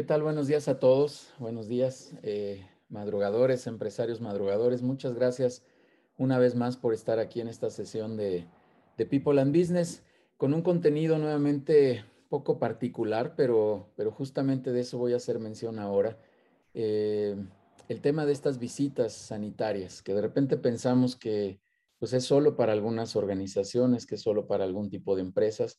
¿Qué tal? Buenos días a todos. Buenos días, eh, madrugadores, empresarios madrugadores. Muchas gracias una vez más por estar aquí en esta sesión de, People and Business con un contenido nuevamente poco particular, pero, pero justamente de eso voy a hacer mención ahora. Eh, el tema de estas visitas sanitarias, que de repente pensamos que pues, es solo para algunas organizaciones, que es solo para algún tipo de empresas,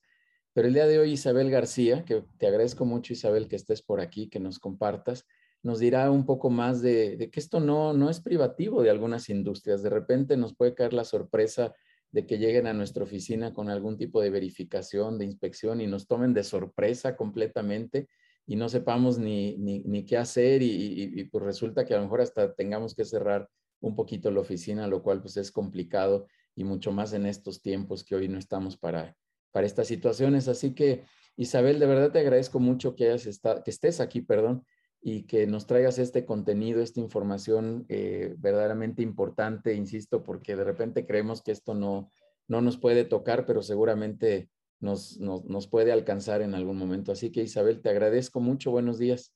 pero el día de hoy Isabel García, que te agradezco mucho Isabel que estés por aquí, que nos compartas, nos dirá un poco más de, que esto no, no es privativo de algunas industrias. De repente nos puede caer la sorpresa de que lleguen a nuestra oficina con algún tipo de verificación, de inspección y nos tomen de sorpresa completamente y no sepamos ni, ni, qué hacer y, pues resulta que a lo mejor hasta tengamos que cerrar un poquito la oficina, lo cual pues es complicado y mucho más en estos tiempos que hoy no estamos para, para estas situaciones. Así que, Isabel, de verdad te agradezco mucho que, hayas estado, que estés aquí, perdón, y que nos traigas este contenido, esta información eh, verdaderamente importante, insisto, porque de repente creemos que esto no, no nos puede tocar, pero seguramente nos, nos, nos puede alcanzar en algún momento. Así que, Isabel, te agradezco mucho. Buenos días.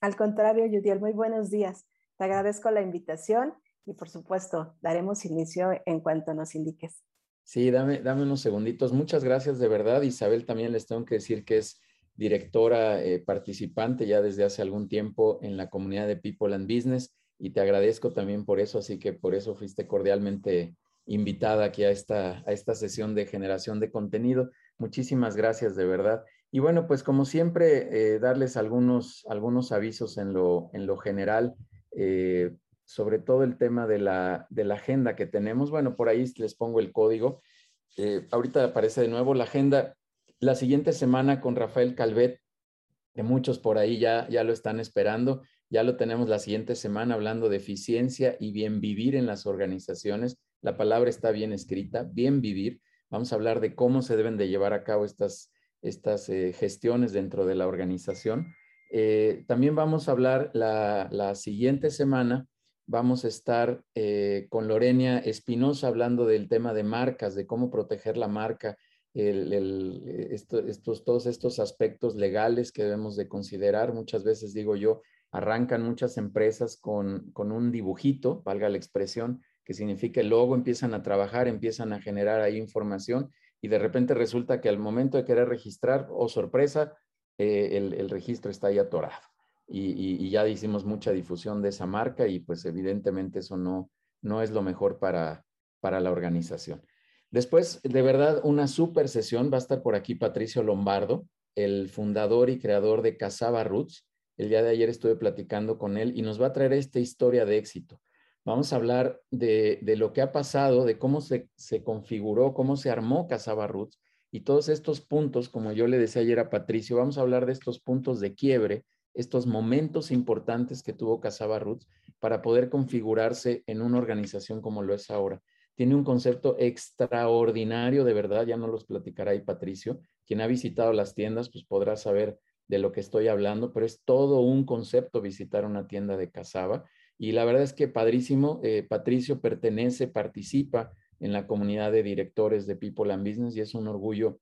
Al contrario, Yudiel, muy buenos días. Te agradezco la invitación y, por supuesto, daremos inicio en cuanto nos indiques. Sí, dame, dame unos segunditos. Muchas gracias de verdad. Isabel también les tengo que decir que es directora eh, participante ya desde hace algún tiempo en la comunidad de People and Business y te agradezco también por eso, así que por eso fuiste cordialmente invitada aquí a esta, a esta sesión de generación de contenido. Muchísimas gracias de verdad. Y bueno, pues como siempre, eh, darles algunos, algunos avisos en lo, en lo general. Eh, sobre todo el tema de la, de la agenda que tenemos. Bueno, por ahí les pongo el código. Eh, ahorita aparece de nuevo la agenda. La siguiente semana con Rafael Calvet, que muchos por ahí ya, ya lo están esperando. Ya lo tenemos la siguiente semana hablando de eficiencia y bien vivir en las organizaciones. La palabra está bien escrita, bien vivir. Vamos a hablar de cómo se deben de llevar a cabo estas, estas eh, gestiones dentro de la organización. Eh, también vamos a hablar la, la siguiente semana vamos a estar eh, con Lorenia Espinosa hablando del tema de marcas, de cómo proteger la marca, estos, todos estos aspectos legales que debemos de considerar. Muchas veces, digo yo, arrancan muchas empresas con, con un dibujito, valga la expresión, que significa logo, empiezan a trabajar, empiezan a generar ahí información y de repente resulta que al momento de querer registrar, oh sorpresa, eh, el, el registro está ahí atorado y, ya hicimos mucha difusión de esa marca y pues evidentemente eso no, no es lo mejor para, para la organización. Después, de verdad, una super sesión. Va a estar por aquí Patricio Lombardo, el fundador y creador de Casaba Roots. El día de ayer estuve platicando con él y nos va a traer esta historia de éxito. Vamos a hablar de, de lo que ha pasado, de cómo se, se, configuró, cómo se armó Casaba Roots y todos estos puntos, como yo le decía ayer a Patricio, vamos a hablar de estos puntos de quiebre estos momentos importantes que tuvo Casaba Roots para poder configurarse en una organización como lo es ahora. Tiene un concepto extraordinario, de verdad, ya no los platicará ahí Patricio. Quien ha visitado las tiendas, pues podrá saber de lo que estoy hablando, pero es todo un concepto visitar una tienda de Casaba. Y la verdad es que padrísimo, eh, Patricio pertenece, participa en la comunidad de directores de People and Business y es un orgullo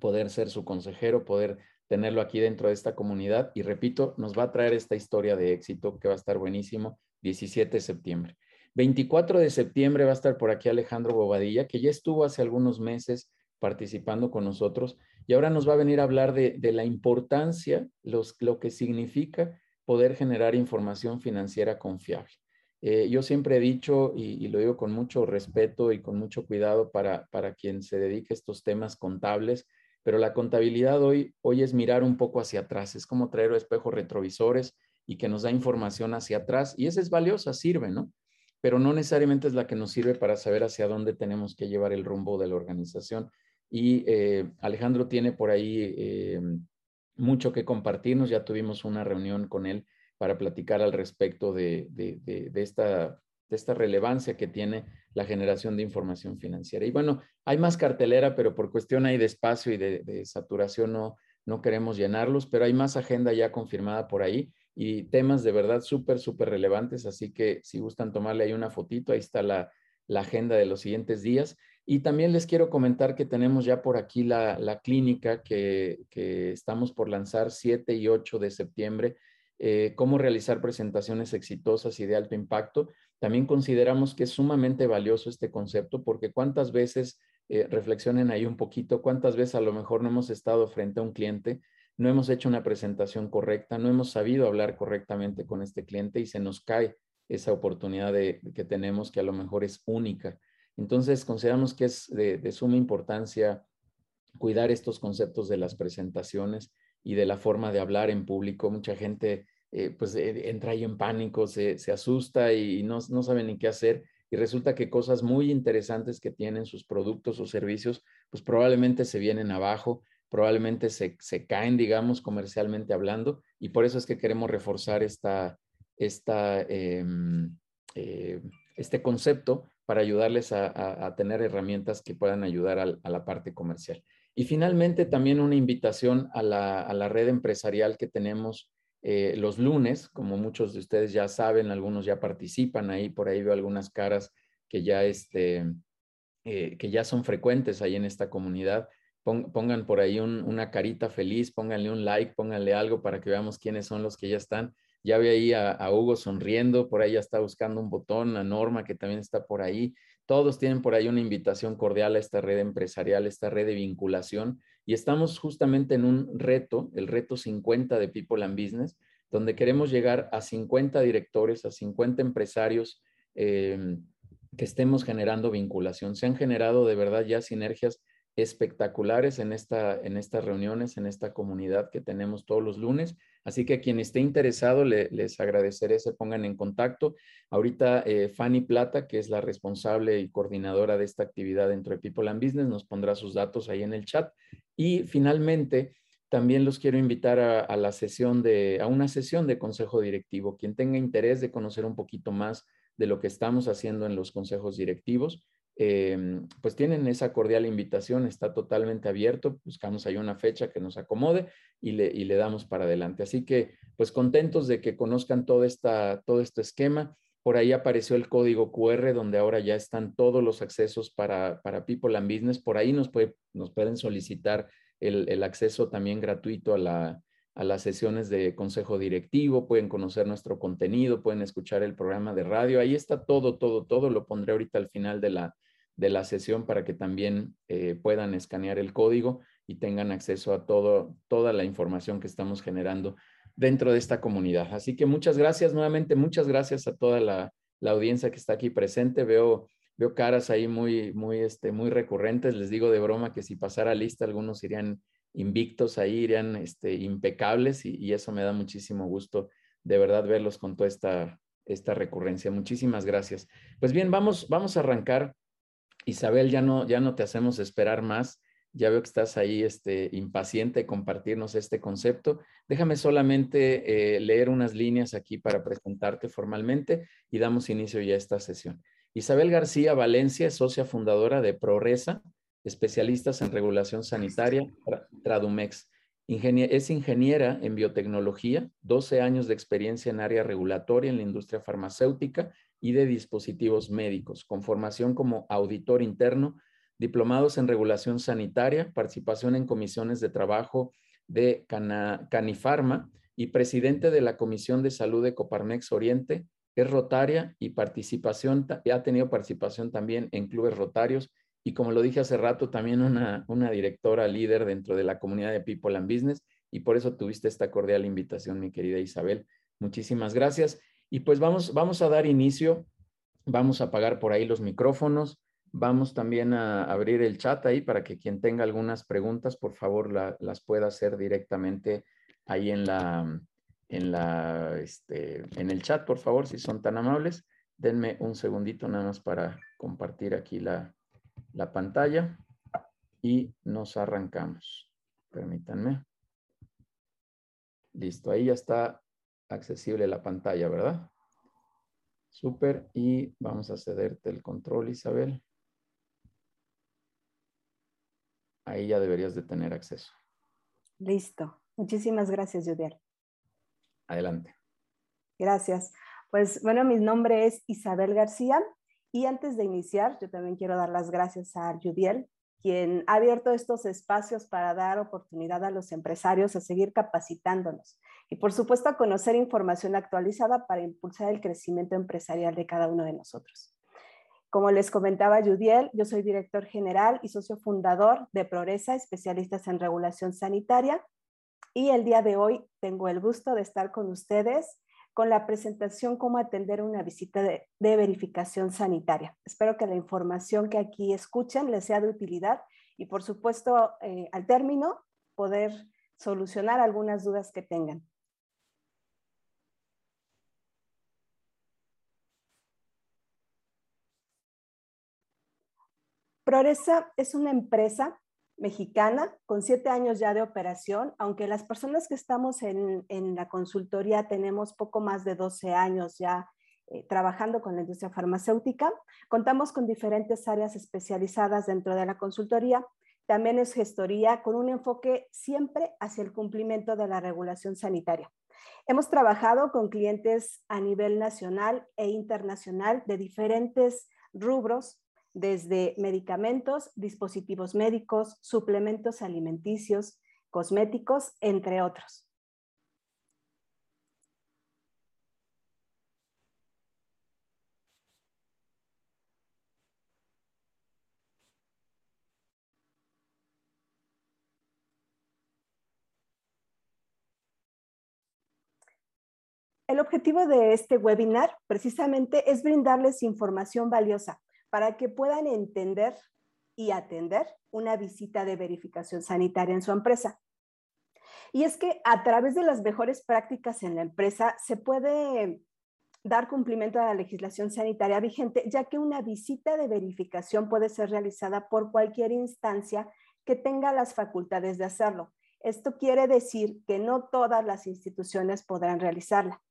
poder ser su consejero, poder tenerlo aquí dentro de esta comunidad. Y repito, nos va a traer esta historia de éxito que va a estar buenísimo, 17 de septiembre. 24 de septiembre va a estar por aquí Alejandro Bobadilla, que ya estuvo hace algunos meses participando con nosotros y ahora nos va a venir a hablar de, la importancia, los, lo que significa poder generar información financiera confiable. Eh, yo siempre he dicho, y, y, lo digo con mucho respeto y con mucho cuidado para, para quien se dedique a estos temas contables, pero la contabilidad hoy, hoy es mirar un poco hacia atrás, es como traer espejos retrovisores y que nos da información hacia atrás y esa es valiosa, sirve, ¿no? Pero no necesariamente es la que nos sirve para saber hacia dónde tenemos que llevar el rumbo de la organización. Y eh, Alejandro tiene por ahí eh, mucho que compartirnos, ya tuvimos una reunión con él para platicar al respecto de, de esta de esta relevancia que tiene la generación de información financiera. Y bueno, hay más cartelera, pero por cuestión ahí de espacio y de, saturación no, no queremos llenarlos, pero hay más agenda ya confirmada por ahí y temas de verdad súper, súper relevantes. Así que si gustan tomarle ahí una fotito, ahí está la, la agenda de los siguientes días. Y también les quiero comentar que tenemos ya por aquí la, clínica que, estamos por lanzar 7 y 8 de septiembre, eh, cómo realizar presentaciones exitosas y de alto impacto. También consideramos que es sumamente valioso este concepto porque cuántas veces, eh, reflexionen ahí un poquito, cuántas veces a lo mejor no hemos estado frente a un cliente, no hemos hecho una presentación correcta, no hemos sabido hablar correctamente con este cliente y se nos cae esa oportunidad de, que tenemos que a lo mejor es única. Entonces, consideramos que es de, suma importancia cuidar estos conceptos de las presentaciones y de la forma de hablar en público. Mucha gente eh, pues eh, entra ahí en pánico, se, asusta y no, no sabe ni qué hacer y resulta que cosas muy interesantes que tienen sus productos o servicios, pues probablemente se vienen abajo, probablemente se, se caen, digamos, comercialmente hablando, y por eso es que queremos reforzar esta, esta, em, eh, este concepto para ayudarles a, tener herramientas que puedan ayudar a, la parte comercial. Y finalmente también una invitación a la, a la red empresarial que tenemos eh, los lunes, como muchos de ustedes ya saben, algunos ya participan ahí, por ahí veo algunas caras que ya, este, eh, que ya son frecuentes ahí en esta comunidad. pongan por ahí una carita feliz, pónganle un like, pónganle algo para que veamos quiénes son los que ya están. Ya ve ahí a, Hugo sonriendo, por ahí ya está buscando un botón, a Norma que también está por ahí. Todos tienen por ahí una invitación cordial a esta red empresarial, esta red de vinculación. Y estamos justamente en un reto, el reto 50 de People and Business, donde queremos llegar a 50 directores, a 50 empresarios em, que estemos generando vinculación. Se han generado de verdad ya sinergias espectaculares en, esta, en estas reuniones, en esta comunidad que tenemos todos los lunes. Así que quien esté interesado, les agradeceré se pongan en contacto. Ahorita eh, Fanny Plata, que es la responsable y coordinadora de esta actividad dentro de People and Business, nos pondrá sus datos ahí en el chat. Y finalmente, también los quiero invitar a, la sesión de, a una sesión de consejo directivo. Quien tenga interés de conocer un poquito más de lo que estamos haciendo en los consejos directivos, Em, pues tienen esa cordial invitación, está totalmente abierto, buscamos ahí una fecha que nos acomode y le, y le damos para adelante. Así que, pues contentos de que conozcan todo, esta, todo este esquema. Por ahí apareció el código QR donde ahora ya están todos los accesos para, para People and Business. Por ahí nos, puede, nos pueden solicitar el, el acceso también gratuito a, la, a las sesiones de consejo directivo, pueden conocer nuestro contenido, pueden escuchar el programa de radio. Ahí está todo, todo, todo. Lo pondré ahorita al final de la, de la sesión para que también eh, puedan escanear el código y tengan acceso a todo, toda la información que estamos generando dentro de esta comunidad. Así que muchas gracias nuevamente, muchas gracias a toda la, audiencia que está aquí presente. Veo, veo caras ahí muy, muy, este, muy recurrentes. Les digo de broma que si pasara lista, algunos irían invictos ahí, irían este, impecables y, y eso me da muchísimo gusto de verdad verlos con toda esta, esta recurrencia. Muchísimas gracias. Pues bien, vamos, vamos a arrancar Isabel, ya no, ya no te hacemos esperar más. Ya veo que estás ahí este, impaciente de compartirnos este concepto. Déjame solamente eh, leer unas líneas aquí para presentarte formalmente y damos inicio ya a esta sesión. Isabel García Valencia es socia fundadora de ProResa, especialistas en regulación sanitaria, Tradumex. es ingeniera en biotecnología, 12 años de experiencia en área regulatoria en la industria farmacéutica y de dispositivos médicos, con formación como auditor interno, diplomados en regulación sanitaria, participación en comisiones de trabajo de Canifarma y presidente de la Comisión de Salud de Coparmex Oriente, es rotaria y participación, ha tenido participación también en clubes rotarios y como lo dije hace rato, también una, una directora líder dentro de la comunidad de People and Business y por eso tuviste esta cordial invitación, mi querida Isabel. Muchísimas gracias. Y pues vamos, vamos a dar inicio, vamos a apagar por ahí los micrófonos, vamos también a abrir el chat ahí para que quien tenga algunas preguntas, por favor, las pueda hacer directamente ahí en la, en la, este, en el chat, por favor, si son tan amables. Denme un segundito nada más para compartir aquí la, la pantalla y nos arrancamos. Permítanme. Listo, ahí ya está accesible la pantalla, ¿verdad? Súper. Y vamos a cederte el control, Isabel. Ahí ya deberías de tener acceso. Listo. Muchísimas gracias, Judiel. Adelante. Gracias. Pues bueno, mi nombre es Isabel García Y antes de iniciar, yo también quiero dar las gracias a Judiel, quien ha abierto estos espacios para dar oportunidad a los empresarios a seguir capacitándonos y por supuesto a conocer información actualizada para impulsar el crecimiento empresarial de cada uno de nosotros. Como les comentaba Judiel, yo soy director general y socio fundador de Progresa, especialistas en regulación sanitaria, y el día de hoy tengo el gusto de estar con ustedes con la presentación cómo atender una visita de, verificación sanitaria. Espero que la información que aquí escuchen les sea de utilidad y por supuesto eh, al término poder solucionar algunas dudas que tengan. Progresa es una empresa mexicana con siete años ya de operación, aunque las personas que estamos en, la consultoría tenemos poco más de 12 años ya eh, trabajando con la industria farmacéutica. Contamos con diferentes áreas especializadas dentro de la consultoría. También es gestoría con un enfoque siempre hacia el cumplimiento de la regulación sanitaria. Hemos trabajado con clientes a nivel nacional e internacional de diferentes rubros, desde medicamentos, dispositivos médicos, suplementos alimenticios, cosméticos, entre otros. El objetivo de este webinar precisamente es brindarles información valiosa para que puedan entender y atender una visita de verificación sanitaria en su empresa. Y es que a través de las mejores prácticas en la empresa se puede dar cumplimiento a la legislación sanitaria vigente, ya que una visita de verificación puede ser realizada por cualquier instancia que tenga las facultades de hacerlo. Esto quiere decir que no todas las instituciones podrán realizarla.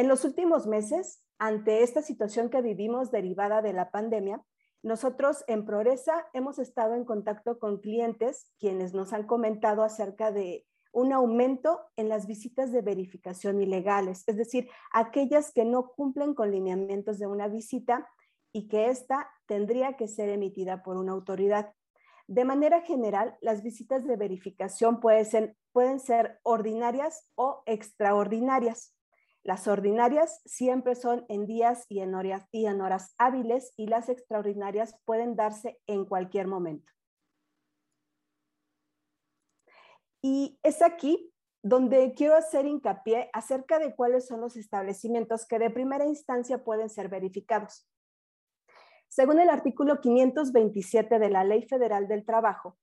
En los últimos meses, ante esta situación que vivimos derivada de la pandemia, nosotros en Progresa hemos estado en contacto con clientes quienes nos han comentado acerca de un aumento en las visitas de verificación ilegales, es decir, aquellas que no cumplen con lineamientos de una visita y que ésta tendría que ser emitida por una autoridad. De manera general, las visitas de verificación pueden ser ordinarias o extraordinarias. Las ordinarias siempre son en días y en, horas, hábiles y las extraordinarias pueden darse en cualquier momento. Y es aquí donde quiero hacer hincapié acerca de cuáles son los establecimientos que de primera instancia pueden ser verificados. Según el artículo 527 de la Ley Federal del Trabajo,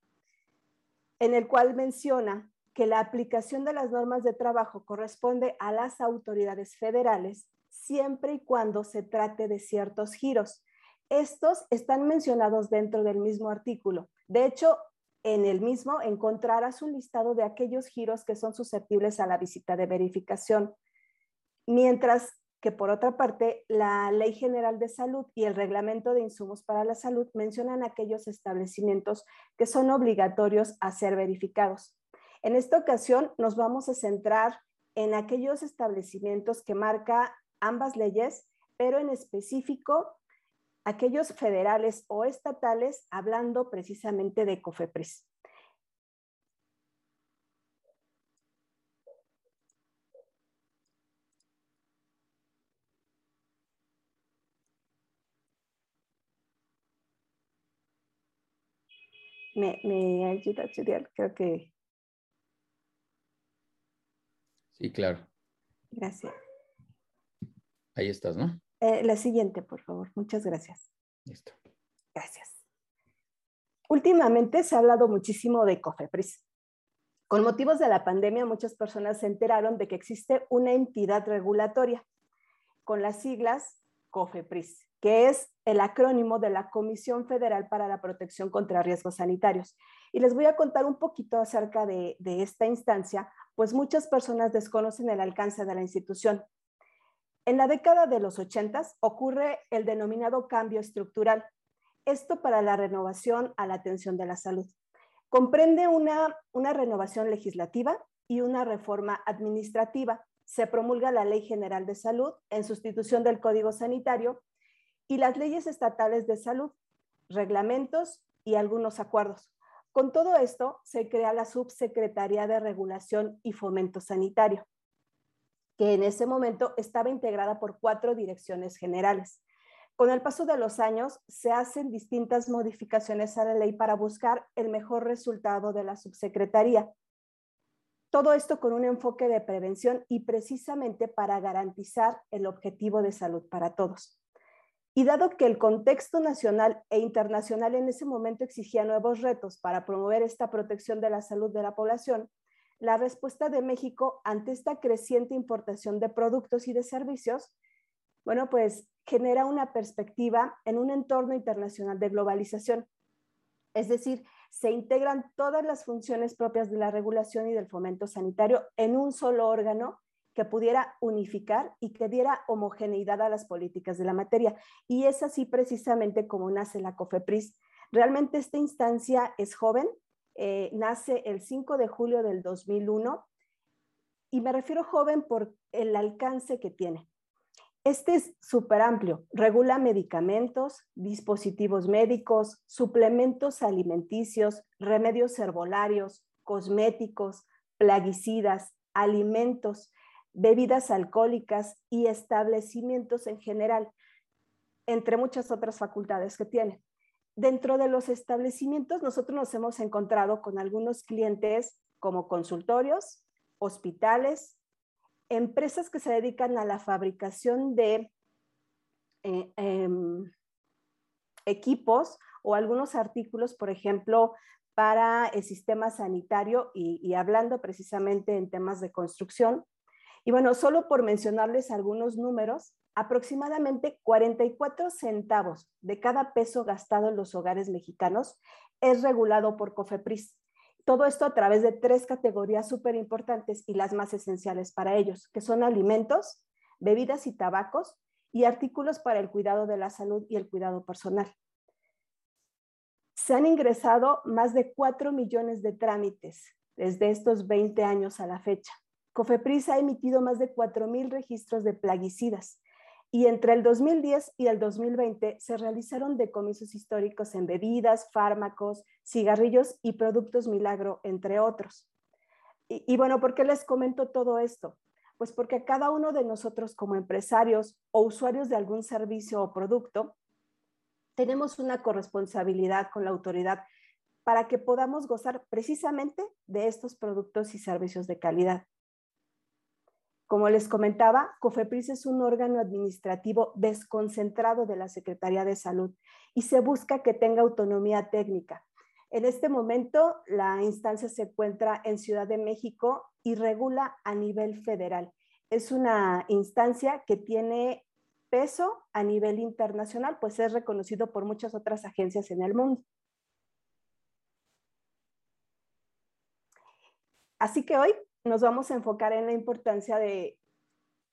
en el cual menciona que la aplicación de las normas de trabajo corresponde a las autoridades federales siempre y cuando se trate de ciertos giros. Estos están mencionados dentro del mismo artículo. De hecho, en el mismo encontrarás un listado de aquellos giros que son susceptibles a la visita de verificación, mientras que por otra parte, la Ley General de Salud y el Reglamento de Insumos para la Salud mencionan aquellos establecimientos que son obligatorios a ser verificados. En esta ocasión nos vamos a centrar en aquellos establecimientos que marca ambas leyes, pero en específico aquellos federales o estatales, hablando precisamente de COFEPRIS. Me, me ayuda a estudiar, creo que Sí, claro. Gracias. Ahí estás, ¿no? Eh, la siguiente, por favor. Muchas gracias. Listo. Gracias. Últimamente se ha hablado muchísimo de COFEPRIS. Con motivos de la pandemia, muchas personas se enteraron de que existe una entidad regulatoria con las siglas COFEPRIS, que es el acrónimo de la Comisión Federal para la Protección contra Riesgos Sanitarios. Y les voy a contar un poquito acerca de, esta instancia, pues muchas personas desconocen el alcance de la institución. En la década de los 80 ocurre el denominado cambio estructural, esto para la renovación a la atención de la salud. Comprende una renovación legislativa y una reforma administrativa. Se promulga la Ley General de Salud en sustitución del Código Sanitario y las leyes estatales de salud, reglamentos y algunos acuerdos. Con todo esto, se crea la Subsecretaría de Regulación y Fomento Sanitario, que en ese momento estaba integrada por cuatro direcciones generales. Con el paso de los años, se hacen distintas modificaciones a la ley para buscar el mejor resultado de la subsecretaría. Todo esto con un enfoque de prevención y precisamente para garantizar el objetivo de salud para todos. Y dado que el contexto nacional e internacional en ese momento exigía nuevos retos para promover esta protección de la salud de la población, la respuesta de México ante esta creciente importación de productos y de servicios, bueno, pues genera una perspectiva en un entorno internacional de globalización. Es decir, se integran todas las funciones propias de la regulación y del fomento sanitario en un solo órgano que pudiera unificar y que diera homogeneidad a las políticas de la materia. Y es así precisamente como nace la COFEPRIS. Realmente esta instancia es joven, eh, nace el 5 de julio del 2001 y me refiero joven por el alcance que tiene. Este es súper amplio, regula medicamentos, dispositivos médicos, suplementos alimenticios, remedios herbolarios, cosméticos, plaguicidas, alimentos, bebidas alcohólicas y establecimientos en general, entre muchas otras facultades que tiene. Dentro de los establecimientos, nosotros nos hemos encontrado con algunos clientes como consultorios, hospitales, empresas que se dedican a la fabricación de eh, em, equipos o algunos artículos, por ejemplo, para el sistema sanitario y hablando precisamente en temas de construcción, y bueno, solo por mencionarles algunos números, aproximadamente 44 centavos de cada peso gastado en los hogares mexicanos es regulado por COFEPRIS. Todo esto a través de tres categorías súper importantes y las más esenciales para ellos, que son alimentos, bebidas y tabacos y artículos para el cuidado de la salud y el cuidado personal. Se han ingresado más de 4 millones de trámites desde estos 20 años a la fecha. COFEPRIS ha emitido más de 4.000 registros de plaguicidas y entre el 2010 y el 2020 se realizaron decomisos históricos en bebidas, fármacos, cigarrillos y productos milagro, entre otros. Y, bueno, ¿por qué les comento todo esto? Pues porque cada uno de nosotros como empresarios o usuarios de algún servicio o producto, tenemos una corresponsabilidad con la autoridad para que podamos gozar precisamente de estos productos y servicios de calidad. Como les comentaba, COFEPRIS es un órgano administrativo desconcentrado de la Secretaría de Salud y se busca que tenga autonomía técnica. En este momento, la instancia se encuentra en Ciudad de México y regula a nivel federal. Es una instancia que tiene peso a nivel internacional, pues es reconocido por muchas otras agencias en el mundo. Así que hoy nos vamos a enfocar en la importancia de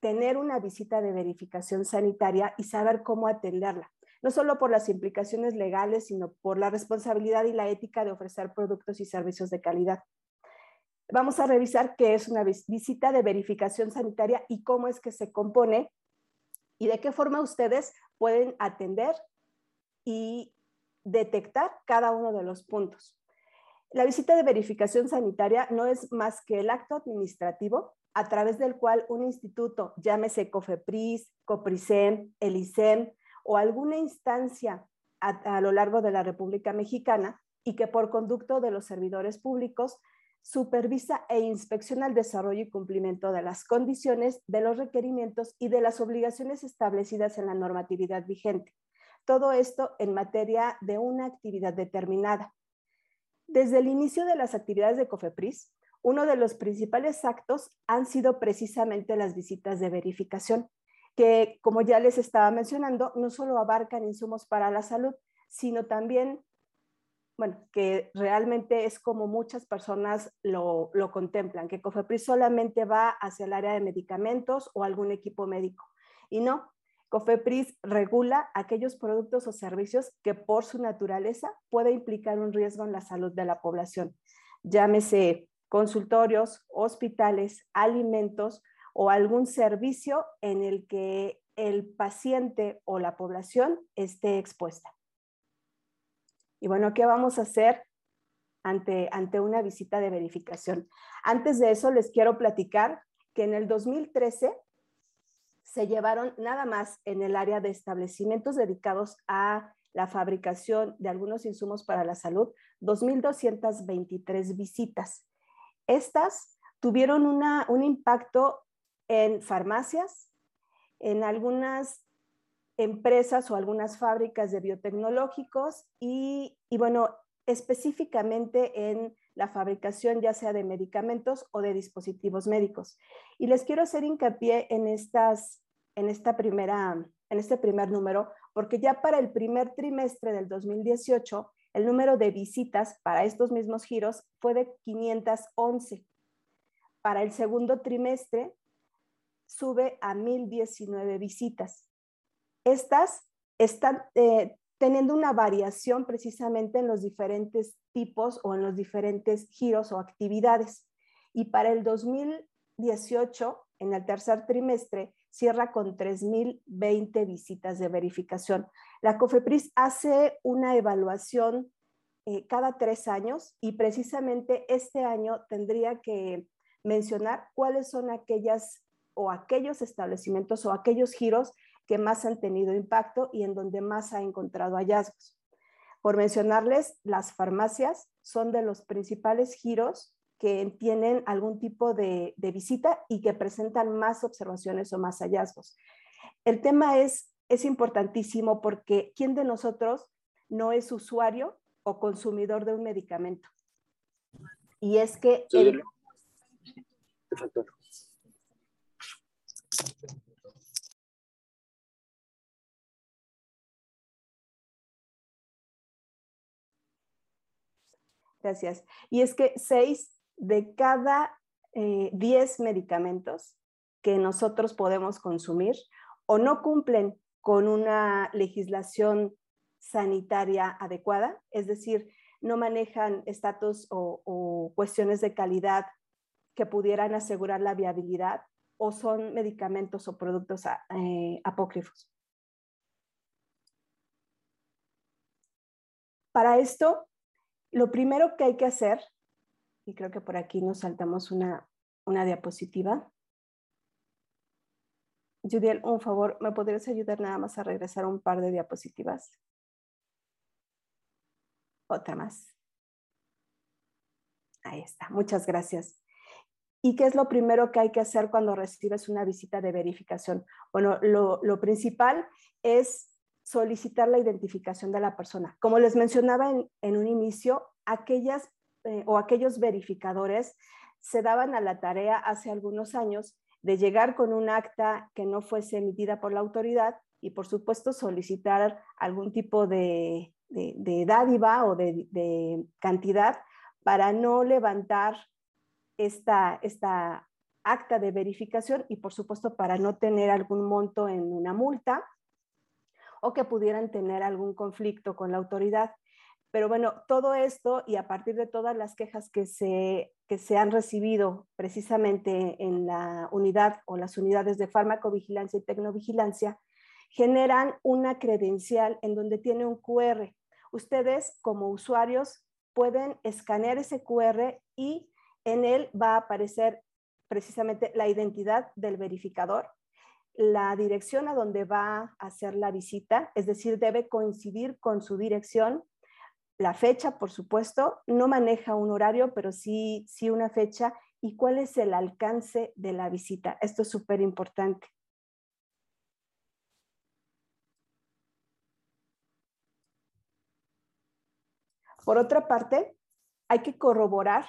tener una visita de verificación sanitaria y saber cómo atenderla, no solo por las implicaciones legales, sino por la responsabilidad y la ética de ofrecer productos y servicios de calidad. Vamos a revisar qué es una visita de verificación sanitaria y cómo es que se compone y de qué forma ustedes pueden atender y detectar cada uno de los puntos. La visita de verificación sanitaria no es más que el acto administrativo a través del cual un instituto, llámese COFEPRIS, COPRISEM, ELISEM o alguna instancia a, a, lo largo de la República Mexicana y que por conducto de los servidores públicos supervisa e inspecciona el desarrollo y cumplimiento de las condiciones, de los requerimientos y de las obligaciones establecidas en la normatividad vigente. Todo esto en materia de una actividad determinada. Desde el inicio de las actividades de COFEPRIS, uno de los principales actos han sido precisamente las visitas de verificación, que como ya les estaba mencionando, no solo abarcan insumos para la salud, sino también, bueno, que realmente es como muchas personas lo, lo contemplan, que COFEPRIS solamente va hacia el área de medicamentos o algún equipo médico. Y no, COFEPRIS regula aquellos productos o servicios que por su naturaleza puede implicar un riesgo en la salud de la población. Llámese consultorios, hospitales, alimentos o algún servicio en el que el paciente o la población esté expuesta. Y bueno, ¿qué vamos a hacer ante, ante una visita de verificación? Antes de eso, les quiero platicar que en el 2013 se llevaron nada más en el área de establecimientos dedicados a la fabricación de algunos insumos para la salud, 2.223 visitas. Estas tuvieron un impacto en farmacias, en algunas empresas o algunas fábricas de biotecnológicos y, y, bueno, específicamente en la fabricación ya sea de medicamentos o de dispositivos médicos. Y les quiero hacer hincapié en, estas, en, esta primera, en este primer número, porque ya para el primer trimestre del 2018, el número de visitas para estos mismos giros fue de 511. Para el segundo trimestre sube a 1019 visitas. Estas están eh, teniendo una variación precisamente en los diferentes tipos o en los diferentes giros o actividades. Y para el 2018, en el tercer trimestre, cierra con 3.020 visitas de verificación. La COFEPRIS hace una evaluación eh, cada tres años y precisamente este año tendría que mencionar cuáles son aquellas o aquellos establecimientos o aquellos giros que más han tenido impacto y en donde más ha encontrado hallazgos. Por mencionarles, las farmacias son de los principales giros que tienen algún tipo de, visita y que presentan más observaciones o más hallazgos. El tema es, es importantísimo porque ¿quién de nosotros no es usuario o consumidor de un medicamento? Y es que... El, Gracias. Y es que seis de cada eh, diez medicamentos que nosotros podemos consumir o no cumplen con una legislación sanitaria adecuada, es decir, no manejan estatus o, cuestiones de calidad que pudieran asegurar la viabilidad o son medicamentos o productos eh, apócrifos. Para esto, lo primero que hay que hacer, y creo que por aquí nos saltamos una, una diapositiva. Judiel, un favor, ¿me podrías ayudar nada más a regresar un par de diapositivas? Otra más. Ahí está, muchas gracias. ¿Y qué es lo primero que hay que hacer cuando recibes una visita de verificación? Bueno, lo, lo principal es solicitar la identificación de la persona. Como les mencionaba en, un inicio, aquellas eh, o aquellos verificadores se daban a la tarea hace algunos años de llegar con un acta que no fuese emitida por la autoridad y por supuesto solicitar algún tipo de, dádiva o de, cantidad para no levantar esta, esta acta de verificación y por supuesto para no tener algún monto en una multa o que pudieran tener algún conflicto con la autoridad. Pero bueno, todo esto y a partir de todas las quejas que se, que se han recibido precisamente en la unidad o las unidades de farmacovigilancia y tecnovigilancia, generan una credencial en donde tiene un QR. Ustedes como usuarios pueden escanear ese QR y en él va a aparecer precisamente la identidad del verificador, la dirección a donde va a hacer la visita, es decir, debe coincidir con su dirección. La fecha, por supuesto, no maneja un horario, pero sí, sí una fecha y cuál es el alcance de la visita. Esto es súper importante. Por otra parte, hay que corroborar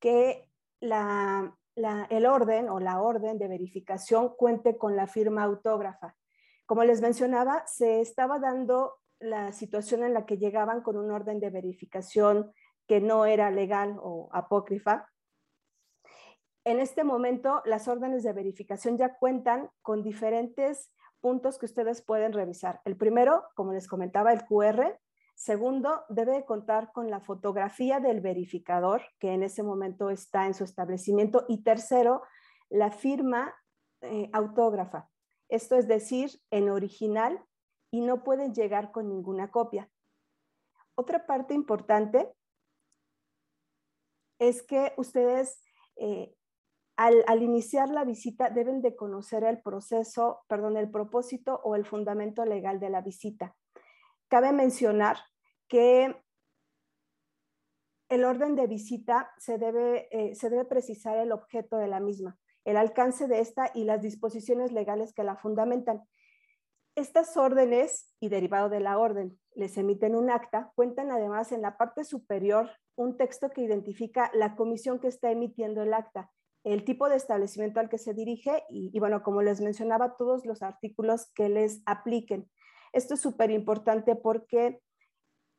que la el orden o la orden de verificación cuente con la firma autógrafa. Como les mencionaba, se estaba dando la situación en la que llegaban con un orden de verificación que no era legal o apócrifa. En este momento, las órdenes de verificación ya cuentan con diferentes puntos que ustedes pueden revisar. El primero, como les comentaba, el QR, Segundo, debe contar con la fotografía del verificador que en ese momento está en su establecimiento. Y tercero, la firma eh, autógrafa. Esto es decir, en original y no pueden llegar con ninguna copia. Otra parte importante es que ustedes eh, al, iniciar la visita deben de conocer el proceso, perdón, el propósito o el fundamento legal de la visita. Cabe mencionar que el orden de visita se debe, eh, se debe precisar el objeto de la misma, el alcance de esta y las disposiciones legales que la fundamentan. Estas órdenes y derivado de la orden les emiten un acta, cuentan además en la parte superior un texto que identifica la comisión que está emitiendo el acta el tipo de establecimiento al que se dirige y, bueno, como les mencionaba, todos los artículos que les apliquen. Esto es súper importante porque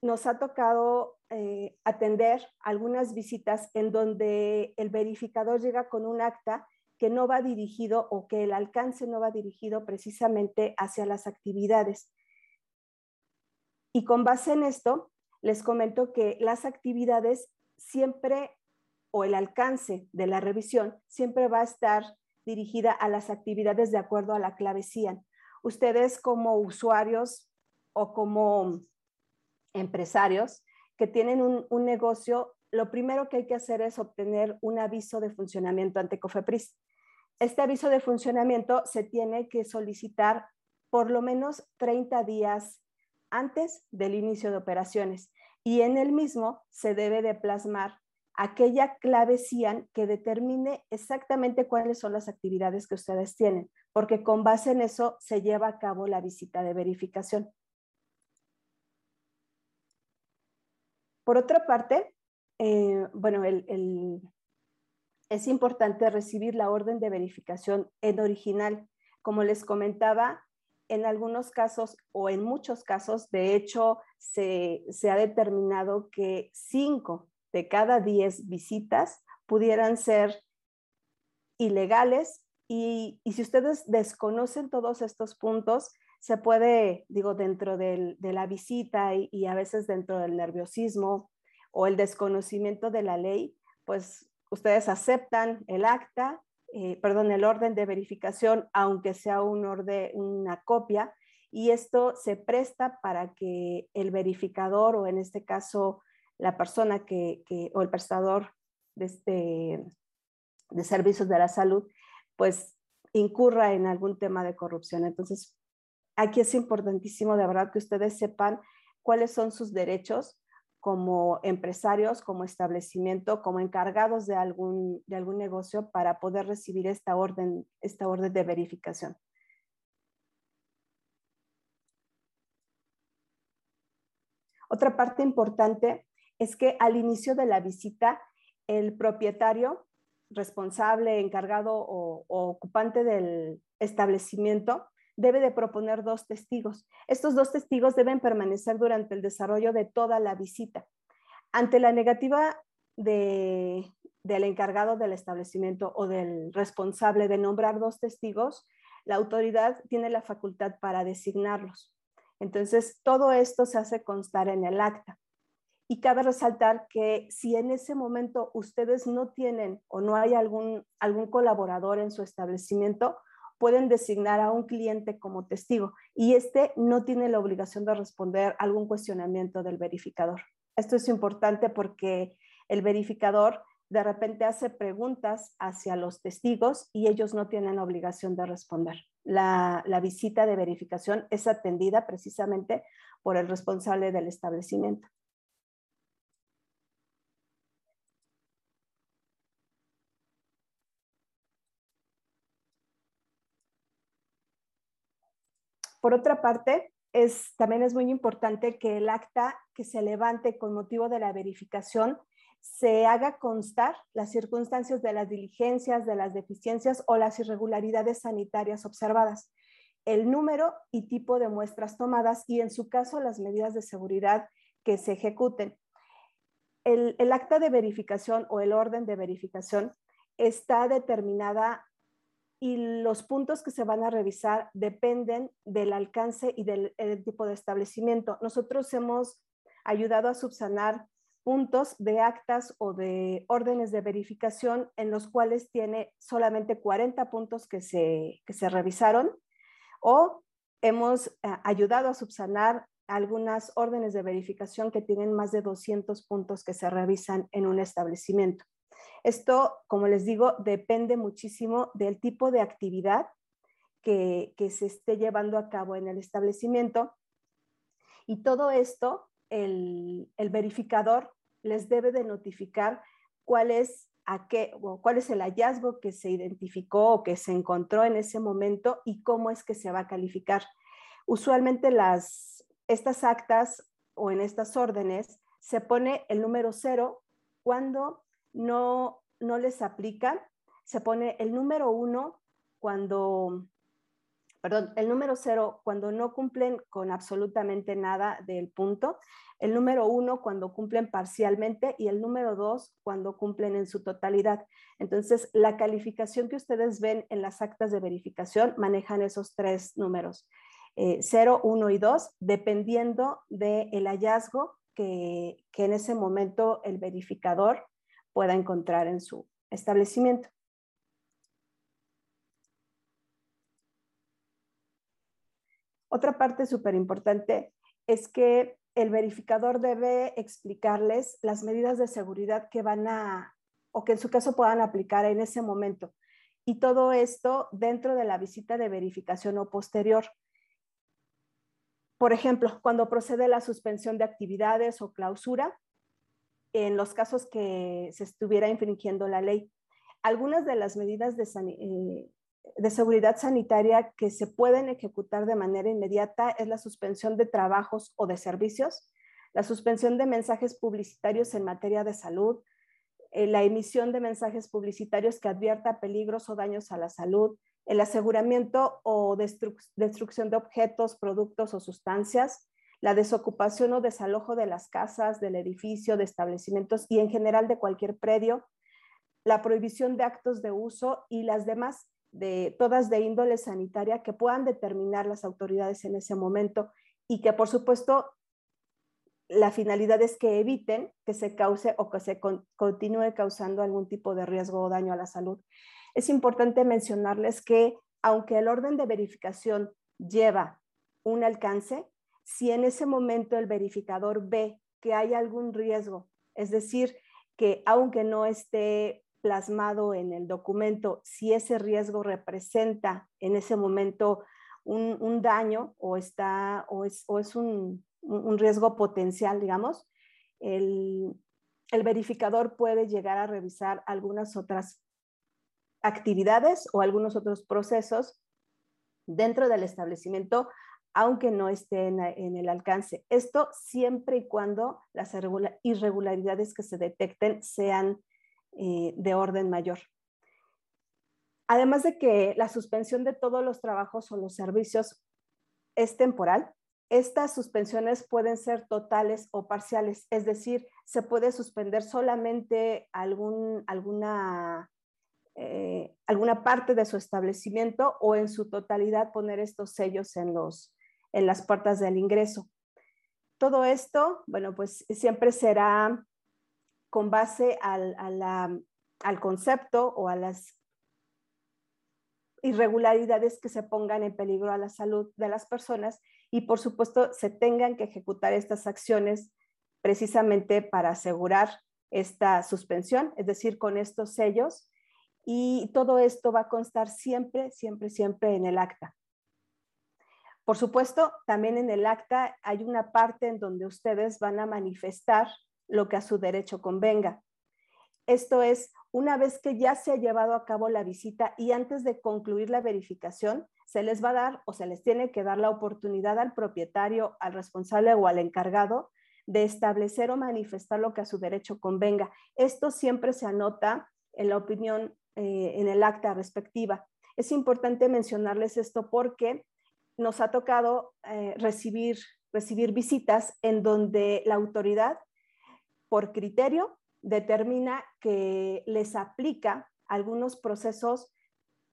nos ha tocado eh, atender algunas visitas en donde el verificador llega con un acta que no va dirigido o que el alcance no va dirigido precisamente hacia las actividades. Y con base en esto, les comento que las actividades siempre o el alcance de la revisión siempre va a estar dirigida a las actividades de acuerdo a la clave. Ustedes como usuarios o como empresarios que tienen un, un, negocio, lo primero que hay que hacer es obtener un aviso de funcionamiento ante COFEPRIS. Este aviso de funcionamiento se tiene que solicitar por lo menos 30 días antes del inicio de operaciones y en el mismo se debe de plasmar aquella clave CIAN que determine exactamente cuáles son las actividades que ustedes tienen, porque con base en eso se lleva a cabo la visita de verificación. Por otra parte, eh, bueno, es importante recibir la orden de verificación en original. Como les comentaba, en algunos casos o en muchos casos, de hecho, se, se ha determinado que cinco de cada 10 visitas pudieran ser ilegales y, si ustedes desconocen todos estos puntos, se puede, digo, dentro de la visita y, a veces dentro del nerviosismo o el desconocimiento de la ley, pues ustedes aceptan el acta, eh, perdón, el orden de verificación, aunque sea un orden, una copia, y esto se presta para que el verificador o en este caso la persona que, o el prestador de, este, de servicios de la salud, pues incurra en algún tema de corrupción. Entonces, aquí es importantísimo de verdad que ustedes sepan cuáles son sus derechos como empresarios, como establecimiento, como encargados de algún, de algún negocio para poder recibir esta orden, esta orden de verificación. Otra parte importante es que al inicio de la visita, el propietario responsable, encargado o, ocupante del establecimiento debe de proponer dos testigos. Estos dos testigos deben permanecer durante el desarrollo de toda la visita. Ante la negativa del encargado del establecimiento o del responsable de nombrar dos testigos, la autoridad tiene la facultad para designarlos. Entonces, todo esto se hace constar en el acta. Y cabe resaltar que si en ese momento ustedes no tienen o no hay algún, algún colaborador en su establecimiento, pueden designar a un cliente como testigo y este no tiene la obligación de responder algún cuestionamiento del verificador. Esto es importante porque el verificador de repente hace preguntas hacia los testigos y ellos no tienen obligación de responder. La, la, visita de verificación es atendida precisamente por el responsable del establecimiento. Por otra parte, es, también es muy importante que el acta que se levante con motivo de la verificación se haga constar las circunstancias de las diligencias, de las deficiencias o las irregularidades sanitarias observadas, el número y tipo de muestras tomadas y en su caso las medidas de seguridad que se ejecuten. El, el acta de verificación o el orden de verificación está determinada y los puntos que se van a revisar dependen del alcance y del, tipo de establecimiento. Nosotros hemos ayudado a subsanar puntos de actas o de órdenes de verificación en los cuales tiene solamente 40 puntos que se, que se revisaron. o hemos eh, ayudado a subsanar algunas órdenes de verificación que tienen más de 200 puntos que se revisan en un establecimiento. Esto, como les digo, depende muchísimo del tipo de actividad que, se esté llevando a cabo en el establecimiento. Y todo esto, el, el verificador les debe de notificar cuál es a qué, cuál es el hallazgo que se identificó o que se encontró en ese momento y cómo es que se va a calificar. Usualmente las, estas actas o en estas órdenes se pone el número cero cuando no, no les aplica, se pone el número uno cuando, perdón, el número cero cuando no cumplen con absolutamente nada del punto, el número uno cuando cumplen parcialmente y el número dos cuando cumplen en su totalidad. Entonces, la calificación que ustedes ven en las actas de verificación manejan esos tres números. 0, eh, 1 y 2, dependiendo del hallazgo que, que en ese momento el verificador pueda encontrar en su establecimiento. Otra parte súper importante es que el verificador debe explicarles las medidas de seguridad que van a, o que en su caso puedan aplicar en ese momento. Y todo esto dentro de la visita de verificación o posterior. Por ejemplo, cuando procede la suspensión de actividades o clausura, en los casos que se estuviera infringiendo la ley. Algunas de las medidas de, eh, de, seguridad sanitaria que se pueden ejecutar de manera inmediata es la suspensión de trabajos o de servicios, la suspensión de mensajes publicitarios en materia de salud, eh, la emisión de mensajes publicitarios que advierta peligros o daños a la salud, el aseguramiento o destrucción de objetos, productos o sustancias, la desocupación o desalojo de las casas, del edificio, de establecimientos y en general de cualquier predio, la prohibición de actos de uso y las demás, de, todas de índole sanitaria que puedan determinar las autoridades en ese momento y que por supuesto la finalidad es que eviten que se cause o que se continúe causando algún tipo de riesgo o daño a la salud. Es importante mencionarles que aunque el orden de verificación lleva un alcance, si en ese momento el verificador ve que hay algún riesgo, es decir, que aunque no esté plasmado en el documento, si ese riesgo representa en ese momento un, daño o, está, o es, un, riesgo potencial, digamos, el, el verificador puede llegar a revisar algunas otras actividades o algunos otros procesos dentro del establecimiento, aunque no esté en, el alcance. Esto siempre y cuando las irregularidades que se detecten sean eh, de orden mayor. Además de que la suspensión de todos los trabajos o los servicios es temporal, estas suspensiones pueden ser totales o parciales, es decir, se puede suspender solamente algún, alguna eh, alguna parte de su establecimiento o en su totalidad poner estos sellos en, los, en las puertas del ingreso. Todo esto, bueno, pues siempre será con base al, al concepto o a las irregularidades que se pongan en peligro a la salud de las personas y por supuesto se tengan que ejecutar estas acciones precisamente para asegurar esta suspensión, es decir, con estos sellos y todo esto va a constar siempre, siempre, siempre en el acta. Por supuesto, también en el acta hay una parte en donde ustedes van a manifestar lo que a su derecho convenga. Esto es, una vez que ya se ha llevado a cabo la visita y antes de concluir la verificación, se les va a dar o se les tiene que dar la oportunidad al propietario, al responsable o al encargado de establecer o manifestar lo que a su derecho convenga. Esto siempre se anota en la opinión eh, en el acta respectiva. Es importante mencionarles esto porque nos ha tocado eh, recibir, recibir visitas en donde la autoridad, por criterio, determina que les aplica algunos procesos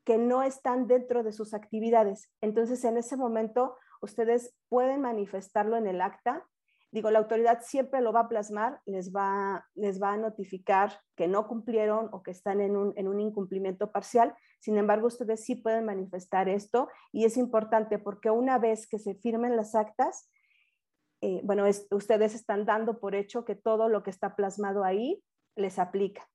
que no están dentro de sus actividades. Entonces, en ese momento, ustedes pueden manifestarlo en el acta Digo, la autoridad siempre lo va a plasmar, les va, les va a notificar que no cumplieron o que están en un, en un incumplimiento parcial. Sin embargo, ustedes sí pueden manifestar esto y es importante porque una vez que se firmen las actas, eh, bueno, ustedes están dando por hecho que todo lo que está plasmado ahí les aplica.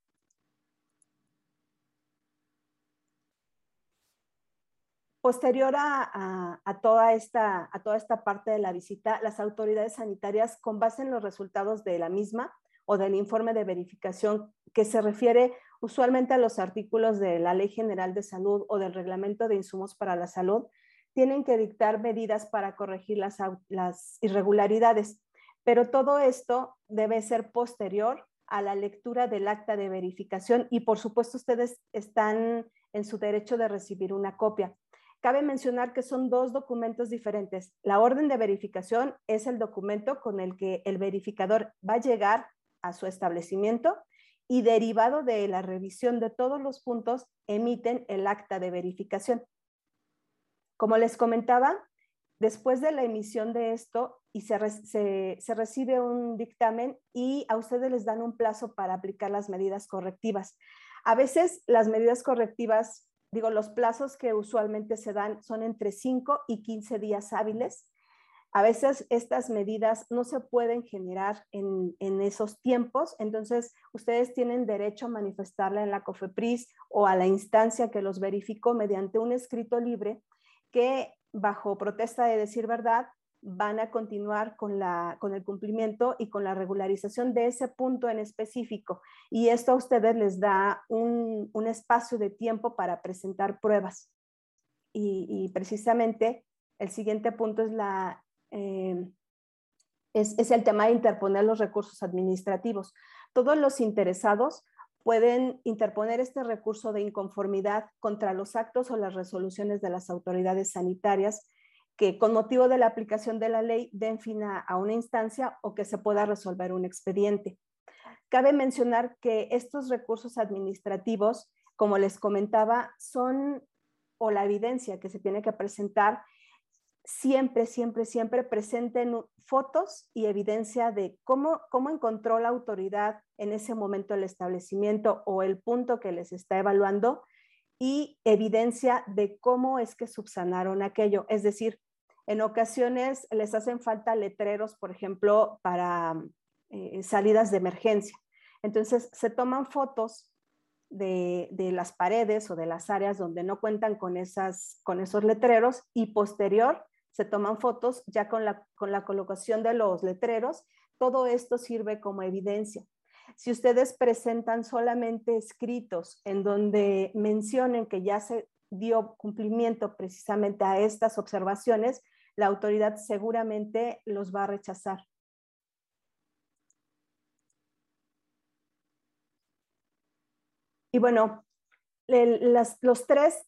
Posterior a, toda esta, a toda esta parte de la visita, las autoridades sanitarias, con base en los resultados de la misma o del informe de verificación que se refiere usualmente a los artículos de la Ley General de Salud o del Reglamento de Insumos para la Salud, tienen que dictar medidas para corregir las, las irregularidades. Pero todo esto debe ser posterior a la lectura del acta de verificación y por supuesto ustedes están en su derecho de recibir una copia. Cabe mencionar que son dos documentos diferentes. La orden de verificación es el documento con el que el verificador va a llegar a su establecimiento y derivado de la revisión de todos los puntos, emiten el acta de verificación. Como les comentaba, después de la emisión de esto y se, se, recibe un dictamen y a ustedes les dan un plazo para aplicar las medidas correctivas. A veces las medidas correctivas digo, los plazos que usualmente se dan son entre 5 y 15 días hábiles. A veces estas medidas no se pueden generar en, esos tiempos, entonces ustedes tienen derecho a manifestarla en la COFEPRIS o a la instancia que los verificó mediante un escrito libre que bajo protesta de decir verdad van a continuar con, la, con el cumplimiento y con la regularización de ese punto en específico. Y esto a ustedes les da un, un espacio de tiempo para presentar pruebas. Y, precisamente el siguiente punto es, la, eh, es, es el tema de interponer los recursos administrativos. Todos los interesados pueden interponer este recurso de inconformidad contra los actos o las resoluciones de las autoridades sanitarias que con motivo de la aplicación de la ley den fin a, una instancia o que se pueda resolver un expediente. Cabe mencionar que estos recursos administrativos, como les comentaba, son o la evidencia que se tiene que presentar siempre, siempre, siempre presenten fotos y evidencia de cómo, cómo encontró la autoridad en ese momento el establecimiento o el punto que les está evaluando y evidencia de cómo es que subsanaron aquello. Es decir, en ocasiones les hacen falta letreros, por ejemplo, para eh, salidas de emergencia. Entonces, se toman fotos de, las paredes o de las áreas donde no cuentan con, esas, esos letreros y posterior se toman fotos ya con la colocación de los letreros. Todo esto sirve como evidencia. Si ustedes presentan solamente escritos en donde mencionen que ya se dio cumplimiento precisamente a estas observaciones, la autoridad seguramente los va a rechazar. Y bueno, los tres,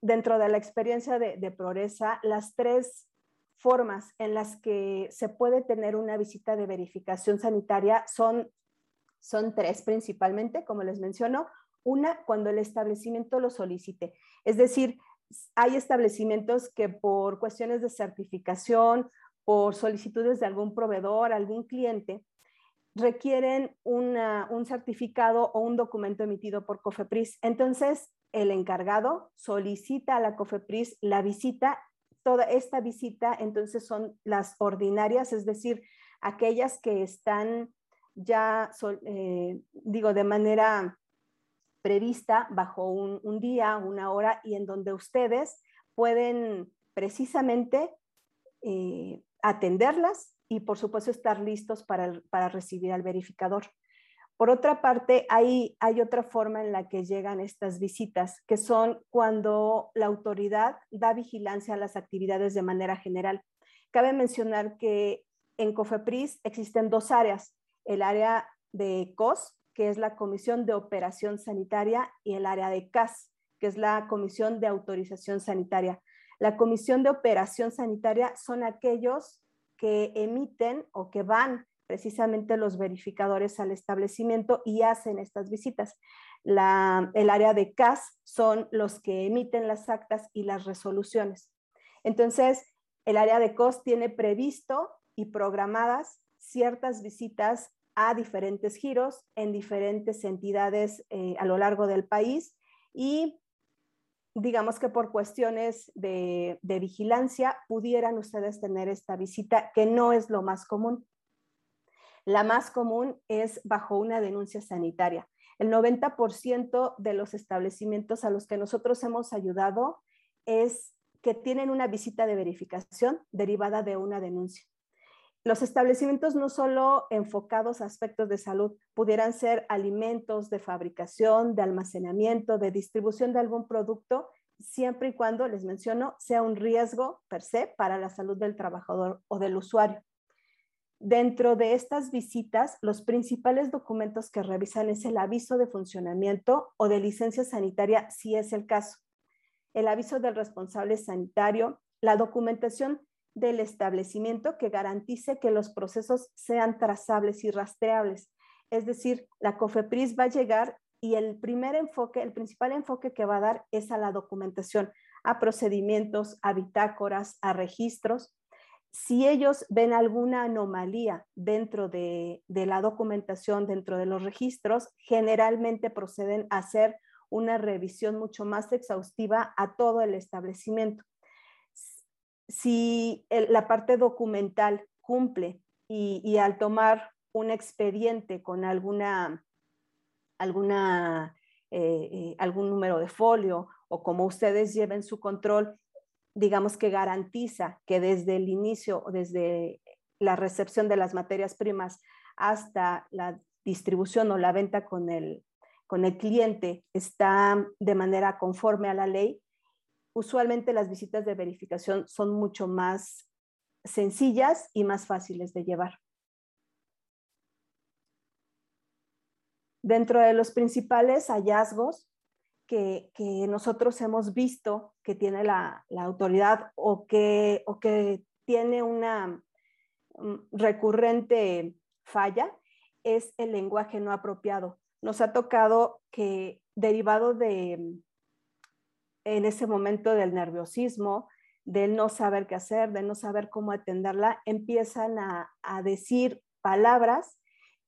dentro de la experiencia de, de Progresa, las tres formas en las que se puede tener una visita de verificación sanitaria son, son tres principalmente, como les menciono. Una, cuando el establecimiento lo solicite. Es decir, hay establecimientos que por cuestiones de certificación, por solicitudes de algún proveedor, algún cliente, requieren un certificado o un documento emitido por COFEPRIS. Entonces, el encargado solicita a la COFEPRIS la visita. Toda esta visita, entonces, son las ordinarias, es decir, aquellas que están ya, eh, digo, de manera prevista bajo un, día, una hora y en donde ustedes pueden precisamente eh, atenderlas y por supuesto estar listos para, recibir al verificador. Por otra parte, hay, hay otra forma en la que llegan estas visitas, que son cuando la autoridad da vigilancia a las actividades de manera general. Cabe mencionar que en COFEPRIS existen dos áreas, el área de COS, que es la Comisión de Operación Sanitaria, y el área de CAS, que es la Comisión de Autorización Sanitaria. La Comisión de Operación Sanitaria son aquellos que emiten o que van precisamente los verificadores al establecimiento y hacen estas visitas. el área de CAS son los que emiten las actas y las resoluciones. Entonces, el área de COS tiene previsto y programadas ciertas visitas a diferentes giros en diferentes entidades eh, a lo largo del país y digamos que por cuestiones de, de, vigilancia pudieran ustedes tener esta visita, que no es lo más común. La más común es bajo una denuncia sanitaria. El 90% de los establecimientos a los que nosotros hemos ayudado es que tienen una visita de verificación derivada de una denuncia. Los establecimientos no solo enfocados a aspectos de salud, pudieran ser alimentos de fabricación, de almacenamiento, de distribución de algún producto, siempre y cuando, les menciono, sea un riesgo per se para la salud del trabajador o del usuario. Dentro de estas visitas, los principales documentos que revisan es el aviso de funcionamiento o de licencia sanitaria, si es el caso, el aviso del responsable sanitario, la documentación del establecimiento que garantice que los procesos sean trazables y rastreables. Es decir, la COFEPRIS va a llegar y el primer enfoque, el principal enfoque que va a dar es a la documentación, a procedimientos, a bitácoras, a registros, si ellos ven alguna anomalía dentro de, la documentación, dentro de los registros, generalmente proceden a hacer una revisión mucho más exhaustiva a todo el establecimiento. Si la parte documental cumple y, al tomar un expediente con alguna, alguna eh, eh, algún número de folio o como ustedes lleven su control, digamos que garantiza que desde el inicio, desde la recepción de las materias primas hasta la distribución o la venta con el, con el cliente está de manera conforme a la ley, usualmente las visitas de verificación son mucho más sencillas y más fáciles de llevar. Dentro de los principales hallazgos que, nosotros hemos visto que tiene la, autoridad o que, o que tiene una mm, recurrente falla es el lenguaje no apropiado. Nos ha tocado que derivado de, en ese momento del nerviosismo, del no saber qué hacer, de no saber cómo atenderla, empiezan a, a decir palabras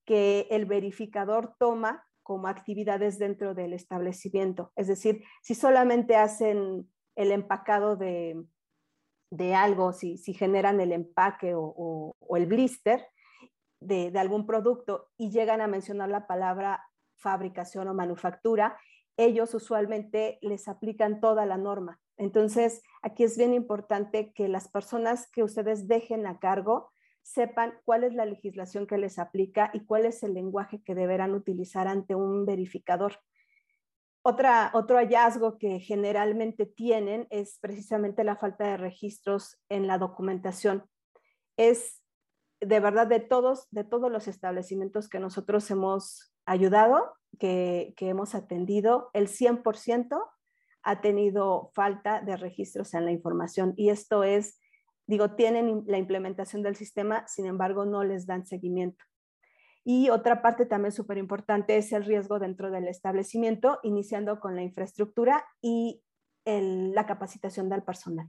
que el verificador toma como actividades dentro del establecimiento. Es decir, si solamente hacen el empacado de, algo, si, generan el empaque o, el blister de, algún producto y llegan a mencionar la palabra fabricación o manufactura, ellos usualmente les aplican toda la norma. Entonces, aquí es bien importante que las personas que ustedes dejen a cargo sepan cuál es la legislación que les aplica y cuál es el lenguaje que deberán utilizar ante un verificador. Otra, otro hallazgo que generalmente tienen es precisamente la falta de registros en la documentación. Es de verdad de todos, de todos los establecimientos que nosotros hemos ayudado, que, hemos atendido, el 100% ha tenido falta de registros en la información y esto es digo, tienen la implementación del sistema, sin embargo, no les dan seguimiento. Y otra parte también súper importante es el riesgo dentro del establecimiento, iniciando con la infraestructura y la capacitación del personal.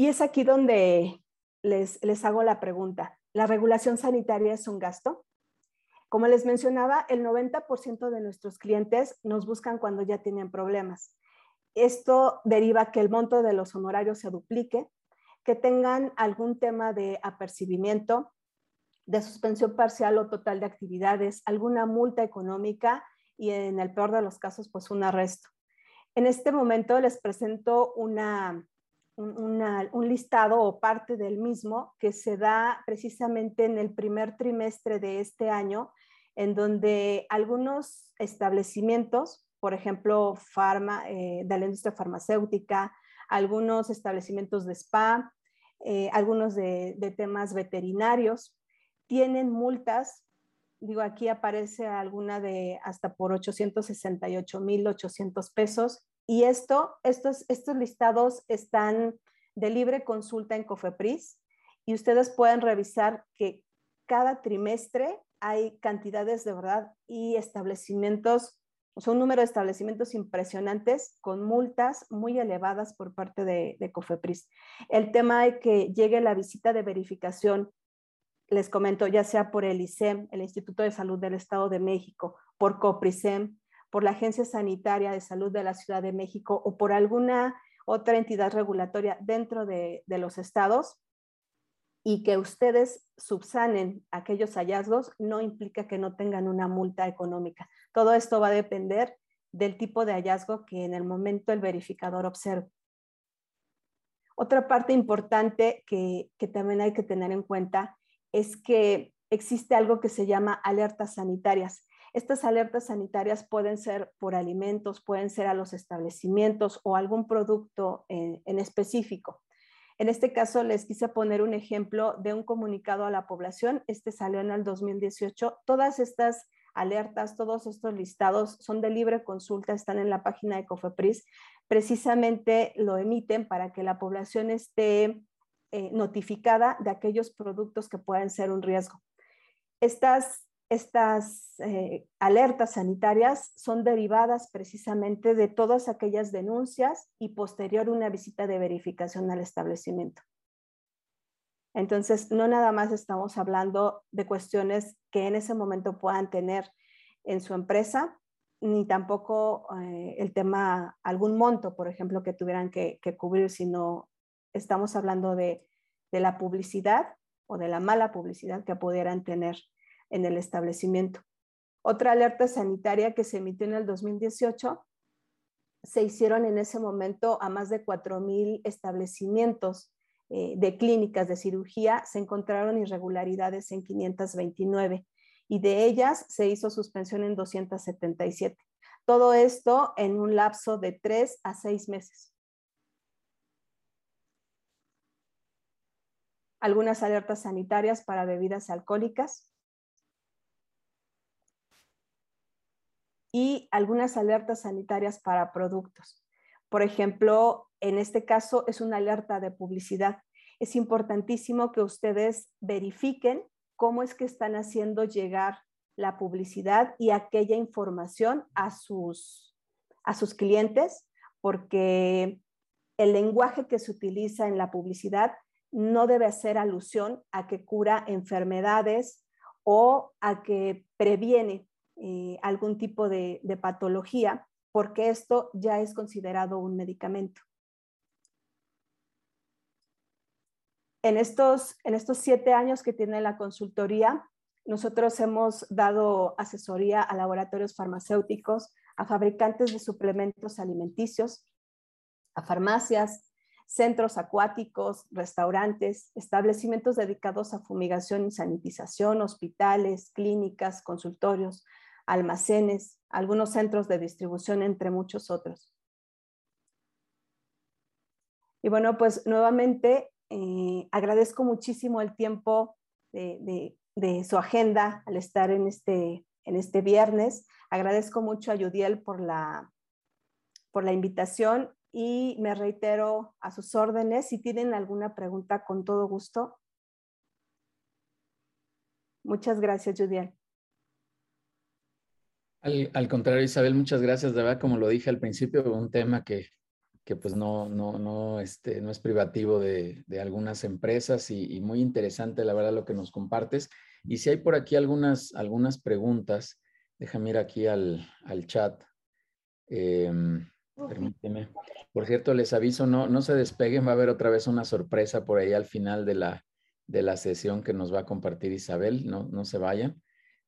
Y es aquí donde les, les hago la pregunta. ¿La regulación sanitaria es un gasto? Como les mencionaba, el 90% de nuestros clientes nos buscan cuando ya tienen problemas. Esto deriva que el monto de los honorarios se duplique, que tengan algún tema de apercibimiento, de suspensión parcial o total de actividades, alguna multa económica y en el peor de los casos, pues un arresto. En este momento les presento una, un listado o parte del mismo que se da precisamente en el primer trimestre de este año, en donde algunos establecimientos, por ejemplo, farma, eh, de la industria farmacéutica, algunos establecimientos de spa, eh, algunos de, temas veterinarios, tienen multas. Digo, aquí aparece alguna de hasta por 868,800 pesos y esto, estos, estos listados están de libre consulta en COFEPRIS y ustedes pueden revisar que cada trimestre hay cantidades de verdad y establecimientos, o sea, un número de establecimientos impresionantes con multas muy elevadas por parte de, COFEPRIS. El tema de que llegue la visita de verificación, les comento, ya sea por el ICEM, el Instituto de Salud del Estado de México, por COPRISEM, por la Agencia Sanitaria de Salud de la Ciudad de México o por alguna otra entidad regulatoria dentro de, de los estados, y que ustedes subsanen aquellos hallazgos no implica que no tengan una multa económica. Todo esto va a depender del tipo de hallazgo que en el momento el verificador observe. Otra parte importante que, que también hay que tener en cuenta es que existe algo que se llama alertas sanitarias. Estas alertas sanitarias pueden ser por alimentos, pueden ser a los establecimientos o algún producto en, específico. En este caso, les quise poner un ejemplo de un comunicado a la población. Este salió en el 2018. Todas estas alertas, todos estos listados son de libre consulta, están en la página de COFEPRIS. Precisamente lo emiten para que la población esté eh, notificada de aquellos productos que pueden ser un riesgo. Estas estas eh, alertas sanitarias son derivadas precisamente de todas aquellas denuncias y posterior una visita de verificación al establecimiento. Entonces, no nada más estamos hablando de cuestiones que en ese momento puedan tener en su empresa, ni tampoco eh, el tema, algún monto, por ejemplo, que tuvieran que, que cubrir, sino estamos hablando de, de la publicidad o de la mala publicidad que pudieran tener en el establecimiento. Otra alerta sanitaria que se emitió en el 2018 se hicieron en ese momento a más de 4.000 establecimientos eh, de clínicas de cirugía, se encontraron irregularidades en 529 y de ellas se hizo suspensión en 277. Todo esto en un lapso de tres a seis meses. Algunas alertas sanitarias para bebidas alcohólicas, y algunas alertas sanitarias para productos. Por ejemplo, en este caso es una alerta de publicidad. Es importantísimo que ustedes verifiquen cómo es que están haciendo llegar la publicidad y aquella información a sus, a sus clientes, porque el lenguaje que se utiliza en la publicidad no debe hacer alusión a que cura enfermedades o a que previene eh, algún tipo de, patología, porque esto ya es considerado un medicamento. En estos, en estos siete años que tiene la consultoría, nosotros hemos dado asesoría a laboratorios farmacéuticos, a fabricantes de suplementos alimenticios, a farmacias, centros acuáticos, restaurantes, establecimientos dedicados a fumigación y sanitización, hospitales, clínicas, consultorios, almacenes, algunos centros de distribución, entre muchos otros. Y bueno, pues nuevamente eh, agradezco muchísimo el tiempo de, su agenda al estar en este, en este viernes. Agradezco mucho a Yudiel por la, por la invitación y me reitero a sus órdenes. Si tienen alguna pregunta, con todo gusto. Muchas gracias, Yudiel. Al, contrario, Isabel, muchas gracias. De verdad, como lo dije al principio, un tema que, que pues no, no, no, este, no es privativo de, de algunas empresas y, muy interesante, la verdad, lo que nos compartes. Y si hay por aquí algunas, algunas preguntas, déjame ir aquí al, al chat. Em, permíteme. Por cierto, les aviso, no, no se despeguen, va a haber otra vez una sorpresa por ahí al final de la, de la sesión que nos va a compartir Isabel, no, no se vayan.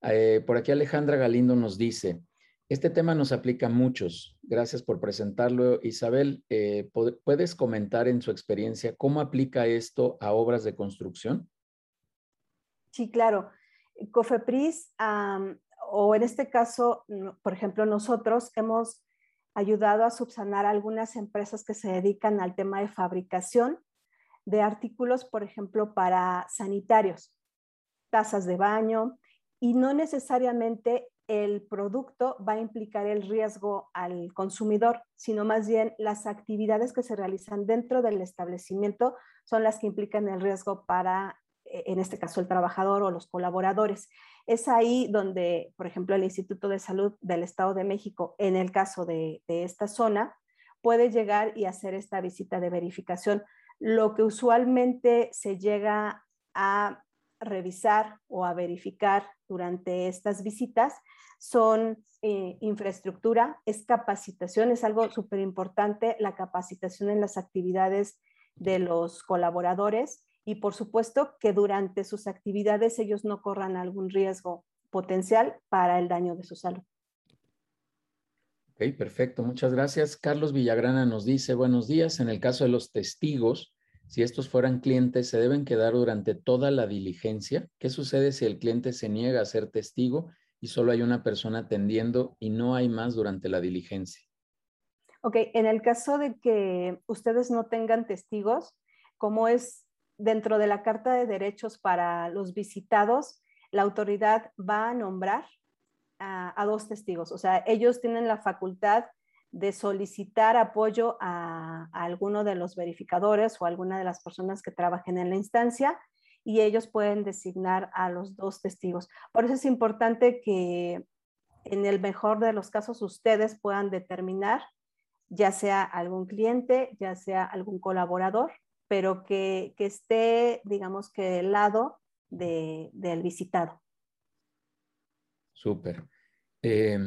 Eh, por aquí Alejandra Galindo nos dice, este tema nos aplica a muchos. Gracias por presentarlo. Isabel, eh, ¿puedes comentar en su experiencia cómo aplica esto a obras de construcción? Sí, claro. COFEPRIS, o en este caso, por ejemplo, nosotros hemos ayudado a subsanar algunas empresas que se dedican al tema de fabricación de artículos, por ejemplo, para sanitarios, tazas de baño, y no necesariamente el producto va a implicar el riesgo al consumidor, sino más bien las actividades que se realizan dentro del establecimiento son las que implican el riesgo para, eh, en este caso, el trabajador o los colaboradores. Es ahí donde, por ejemplo, el Instituto de Salud del Estado de México, en el caso de, de esta zona, puede llegar y hacer esta visita de verificación. Lo que usualmente se llega a revisar o a verificar durante estas visitas son eh, infraestructura, es capacitación, es algo súper importante, la capacitación en las actividades de los colaboradores y por supuesto que durante sus actividades ellos no corran algún riesgo potencial para el daño de su salud. Ok, perfecto, muchas gracias. Carlos Villagrana nos dice, buenos días, en el caso de los testigos, si estos fueran clientes, ¿se deben quedar durante toda la diligencia? ¿Qué sucede si el cliente se niega a ser testigo y solo hay una persona atendiendo y no hay más durante la diligencia. Ok, en el caso de que ustedes no tengan testigos, como es dentro de la Carta de Derechos para los visitados, la autoridad va a nombrar a, dos testigos. O sea, ellos tienen la facultad de solicitar apoyo a, alguno de los verificadores o alguna de las personas que trabajen en la instancia y ellos pueden designar a los dos testigos. Por eso es importante que en el mejor de los casos ustedes puedan determinar ya sea algún cliente, ya sea algún colaborador, pero que, esté, digamos que del lado del visitado. Súper. Eh,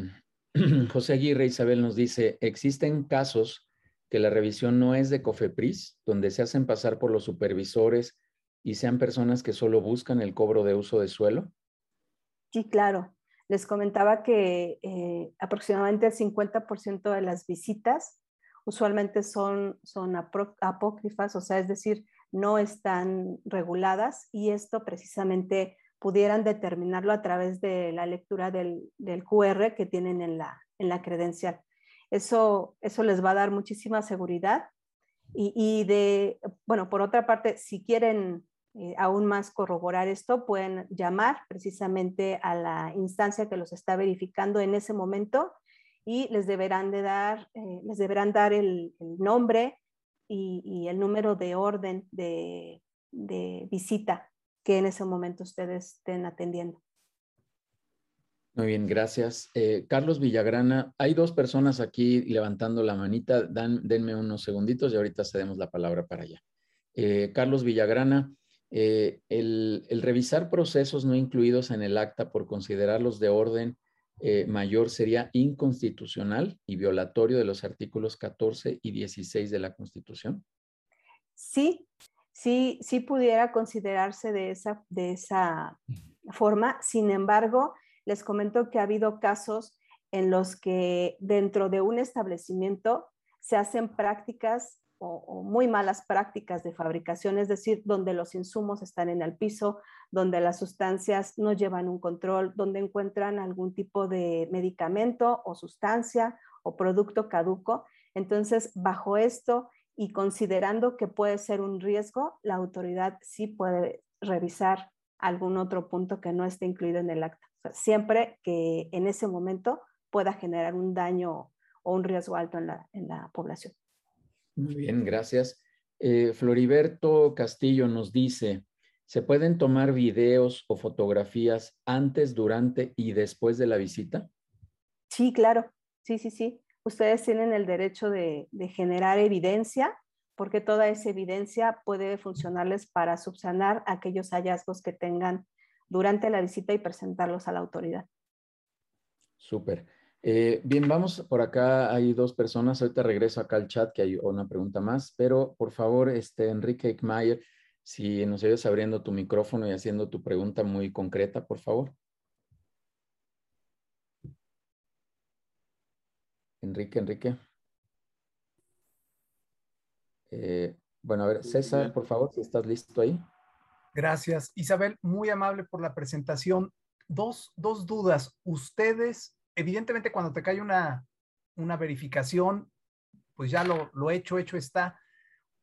José Aguirre Isabel nos dice, ¿existen casos que la revisión no es de COFEPRIS, donde se hacen pasar por los supervisores y sean personas que solo buscan el cobro de uso de suelo? Sí, claro. Les comentaba que eh, aproximadamente el 50% de las visitas usualmente son, son apócrifas, o sea, es decir, no están reguladas y esto precisamente pudieran determinarlo a través de la lectura del, QR que tienen en la, en la credencial. Eso, eso les va a dar muchísima seguridad y, y, de, bueno, por otra parte, si quieren eh, aún más corroborar esto, pueden llamar precisamente a la instancia que los está verificando en ese momento y les deberán, de dar, eh, les deberán dar el, nombre y, el número de orden de, visita que en ese momento ustedes estén atendiendo. Muy bien, gracias. Eh, Carlos Villagrana, hay dos personas aquí levantando la manita. Dan, denme unos segunditos y ahorita cedemos la palabra para allá. Carlos Villagrana, eh, el, revisar procesos no incluidos en el acta por considerarlos de orden eh, mayor sería inconstitucional y violatorio de los artículos 14 y 16 de la Constitución? Sí, sí, sí pudiera considerarse de esa, de esa forma. Sin embargo, les comento que ha habido casos en los que dentro de un establecimiento se hacen prácticas o, muy malas prácticas de fabricación, es decir, donde los insumos están en el piso, donde las sustancias no llevan un control, donde encuentran algún tipo de medicamento o sustancia o producto caduco. Entonces, bajo esto y considerando que puede ser un riesgo, la autoridad sí puede revisar algún otro punto que no esté incluido en el acta. siempre que en ese momento pueda generar un daño o un riesgo alto en la población. Muy bien, gracias. Eh, Floriberto Castillo nos dice, ¿se pueden tomar videos o fotografías antes, durante y después de la visita? Sí, claro. Sí, sí, sí. Ustedes tienen el derecho de, generar evidencia porque toda esa evidencia puede funcionarles para subsanar aquellos hallazgos que tengan durante la visita y presentarlos a la autoridad. Súper. Eh, bien, vamos por acá, hay dos personas, ahorita regreso acá al chat que hay una pregunta más, pero por favor, este, Enrique Eichmayer, si nos ayudas abriendo tu micrófono y haciendo tu pregunta muy concreta, por favor. Enrique, Enrique. Eh, bueno, a ver, César, por favor, si estás listo ahí. Gracias. Isabel, muy amable por la presentación. Dos, dos dudas. ¿Ustedes evidentemente cuando te cae una, verificación, pues ya lo, lo hecho, hecho está.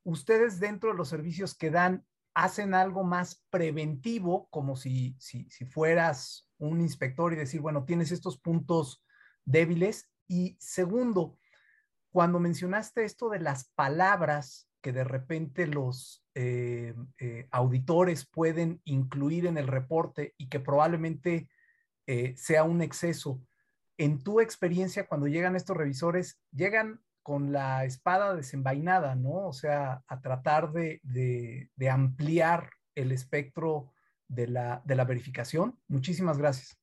Ustedes dentro de los servicios que dan, hacen algo más preventivo, como si, si, si fueras un inspector y decir, bueno, tienes estos puntos débiles. Y segundo, cuando mencionaste esto de las palabras que de repente los eh, eh, auditores pueden incluir en el reporte y que probablemente eh, sea un exceso, en tu experiencia, cuando llegan estos revisores, llegan con la espada desenvainada, ¿no? O sea, a tratar de, ampliar el espectro de la verificación. Muchísimas gracias.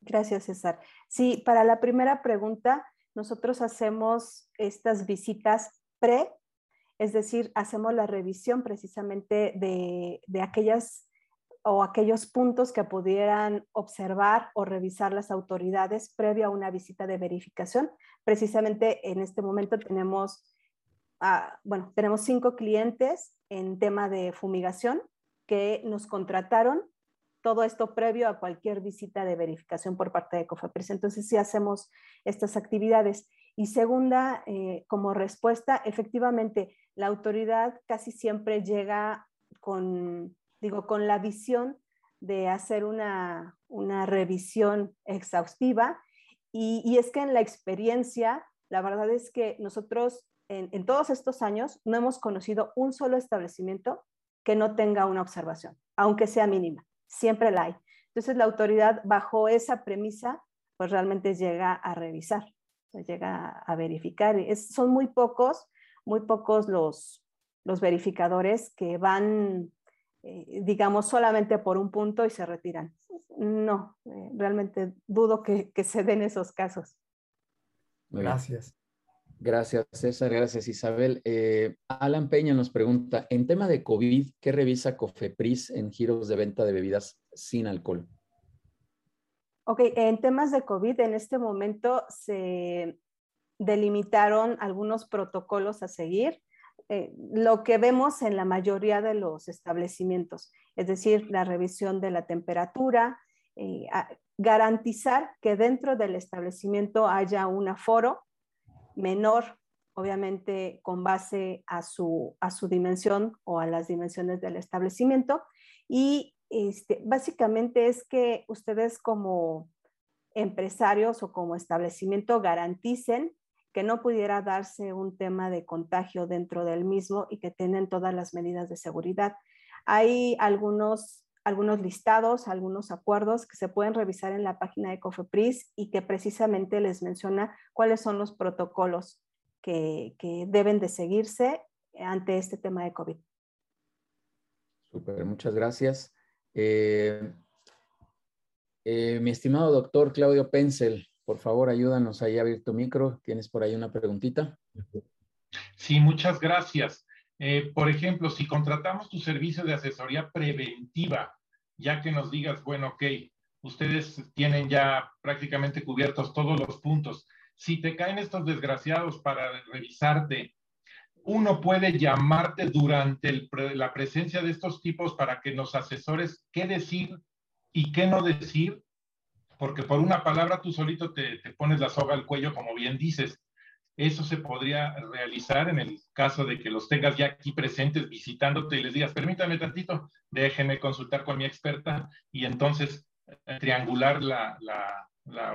Gracias, César. Sí, para la primera pregunta, nosotros hacemos estas visitas pre, es decir, hacemos la revisión precisamente de, de aquellas o aquellos puntos que pudieran observar o revisar las autoridades previo a una visita de verificación. Precisamente en este momento tenemos, ah, bueno, tenemos cinco clientes en tema de fumigación que nos contrataron todo esto previo a cualquier visita de verificación por parte de COFEPRIS. Entonces, sí hacemos estas actividades. Y segunda, eh, como respuesta, efectivamente, la autoridad casi siempre llega con digo, con la visión de hacer una, revisión exhaustiva. Y, es que en la experiencia, la verdad es que nosotros en, todos estos años no hemos conocido un solo establecimiento que no tenga una observación, aunque sea mínima. Siempre la hay. Entonces la autoridad bajo esa premisa, pues realmente llega a revisar, llega a verificar. son muy pocos, muy pocos los, los verificadores que van eh, digamos, solamente por un punto y se retiran. No, eh, realmente dudo que, se den esos casos. Gracias. Gracias, César. Gracias, Isabel. Eh, Alan Peña nos pregunta, en tema de COVID, ¿qué revisa Cofepris en giros de venta de bebidas sin alcohol? Ok, en temas de COVID, en este momento se delimitaron algunos protocolos a seguir eh, lo que vemos en la mayoría de los establecimientos, es decir, la revisión de la temperatura, eh, garantizar que dentro del establecimiento haya un aforo menor, obviamente con base a su, a su dimensión o a las dimensiones del establecimiento. Y este, básicamente es que ustedes como empresarios o como establecimiento garanticen que no pudiera darse un tema de contagio dentro del mismo y que tienen todas las medidas de seguridad. Hay algunos, algunos listados, algunos acuerdos que se pueden revisar en la página de COFEPRIS y que precisamente les menciona cuáles son los protocolos que, deben de seguirse ante este tema de COVID. Súper, muchas gracias. Eh, eh, mi estimado doctor Claudio Pencel, por favor, ayúdanos ahí a abrir tu micro. ¿Tienes por ahí una preguntita? Sí, muchas gracias. Eh, por ejemplo, si contratamos tu servicio de asesoría preventiva, ya que nos digas, bueno, ok, ustedes tienen ya prácticamente cubiertos todos los puntos. Si te caen estos desgraciados para revisarte, uno puede llamarte durante la presencia de estos tipos para que nos asesores qué decir y qué no decir porque por una palabra tú solito te, pones la soga al cuello, como bien dices. Eso se podría realizar en el caso de que los tengas ya aquí presentes visitándote y les digas, permítame tantito, déjenme consultar con mi experta y entonces eh, triangular la,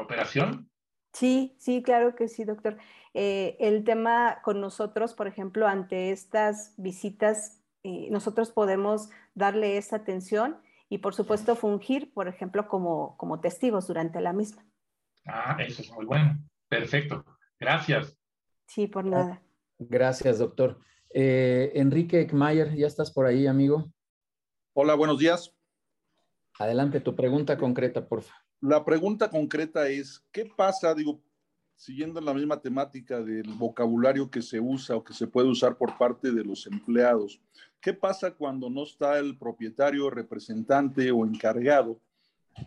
operación. Sí, sí, claro que sí, doctor. Eh, el tema con nosotros, por ejemplo, ante estas visitas, eh, nosotros podemos darle esa atención y por supuesto fungir, por ejemplo, como, como testigos durante la misma. Ah, eso es muy bueno. Perfecto. Gracias. Sí, por nada. Gracias, doctor. Eh, Enrique Eckmayer, ¿ya estás por ahí, amigo? Hola, buenos días. Adelante, tu pregunta concreta, por favor. La pregunta concreta es, ¿qué pasa, digo, siguiendo la misma temática del vocabulario que se usa o que se puede usar por parte de los empleados? ¿Qué pasa cuando no está el propietario, representante o encargado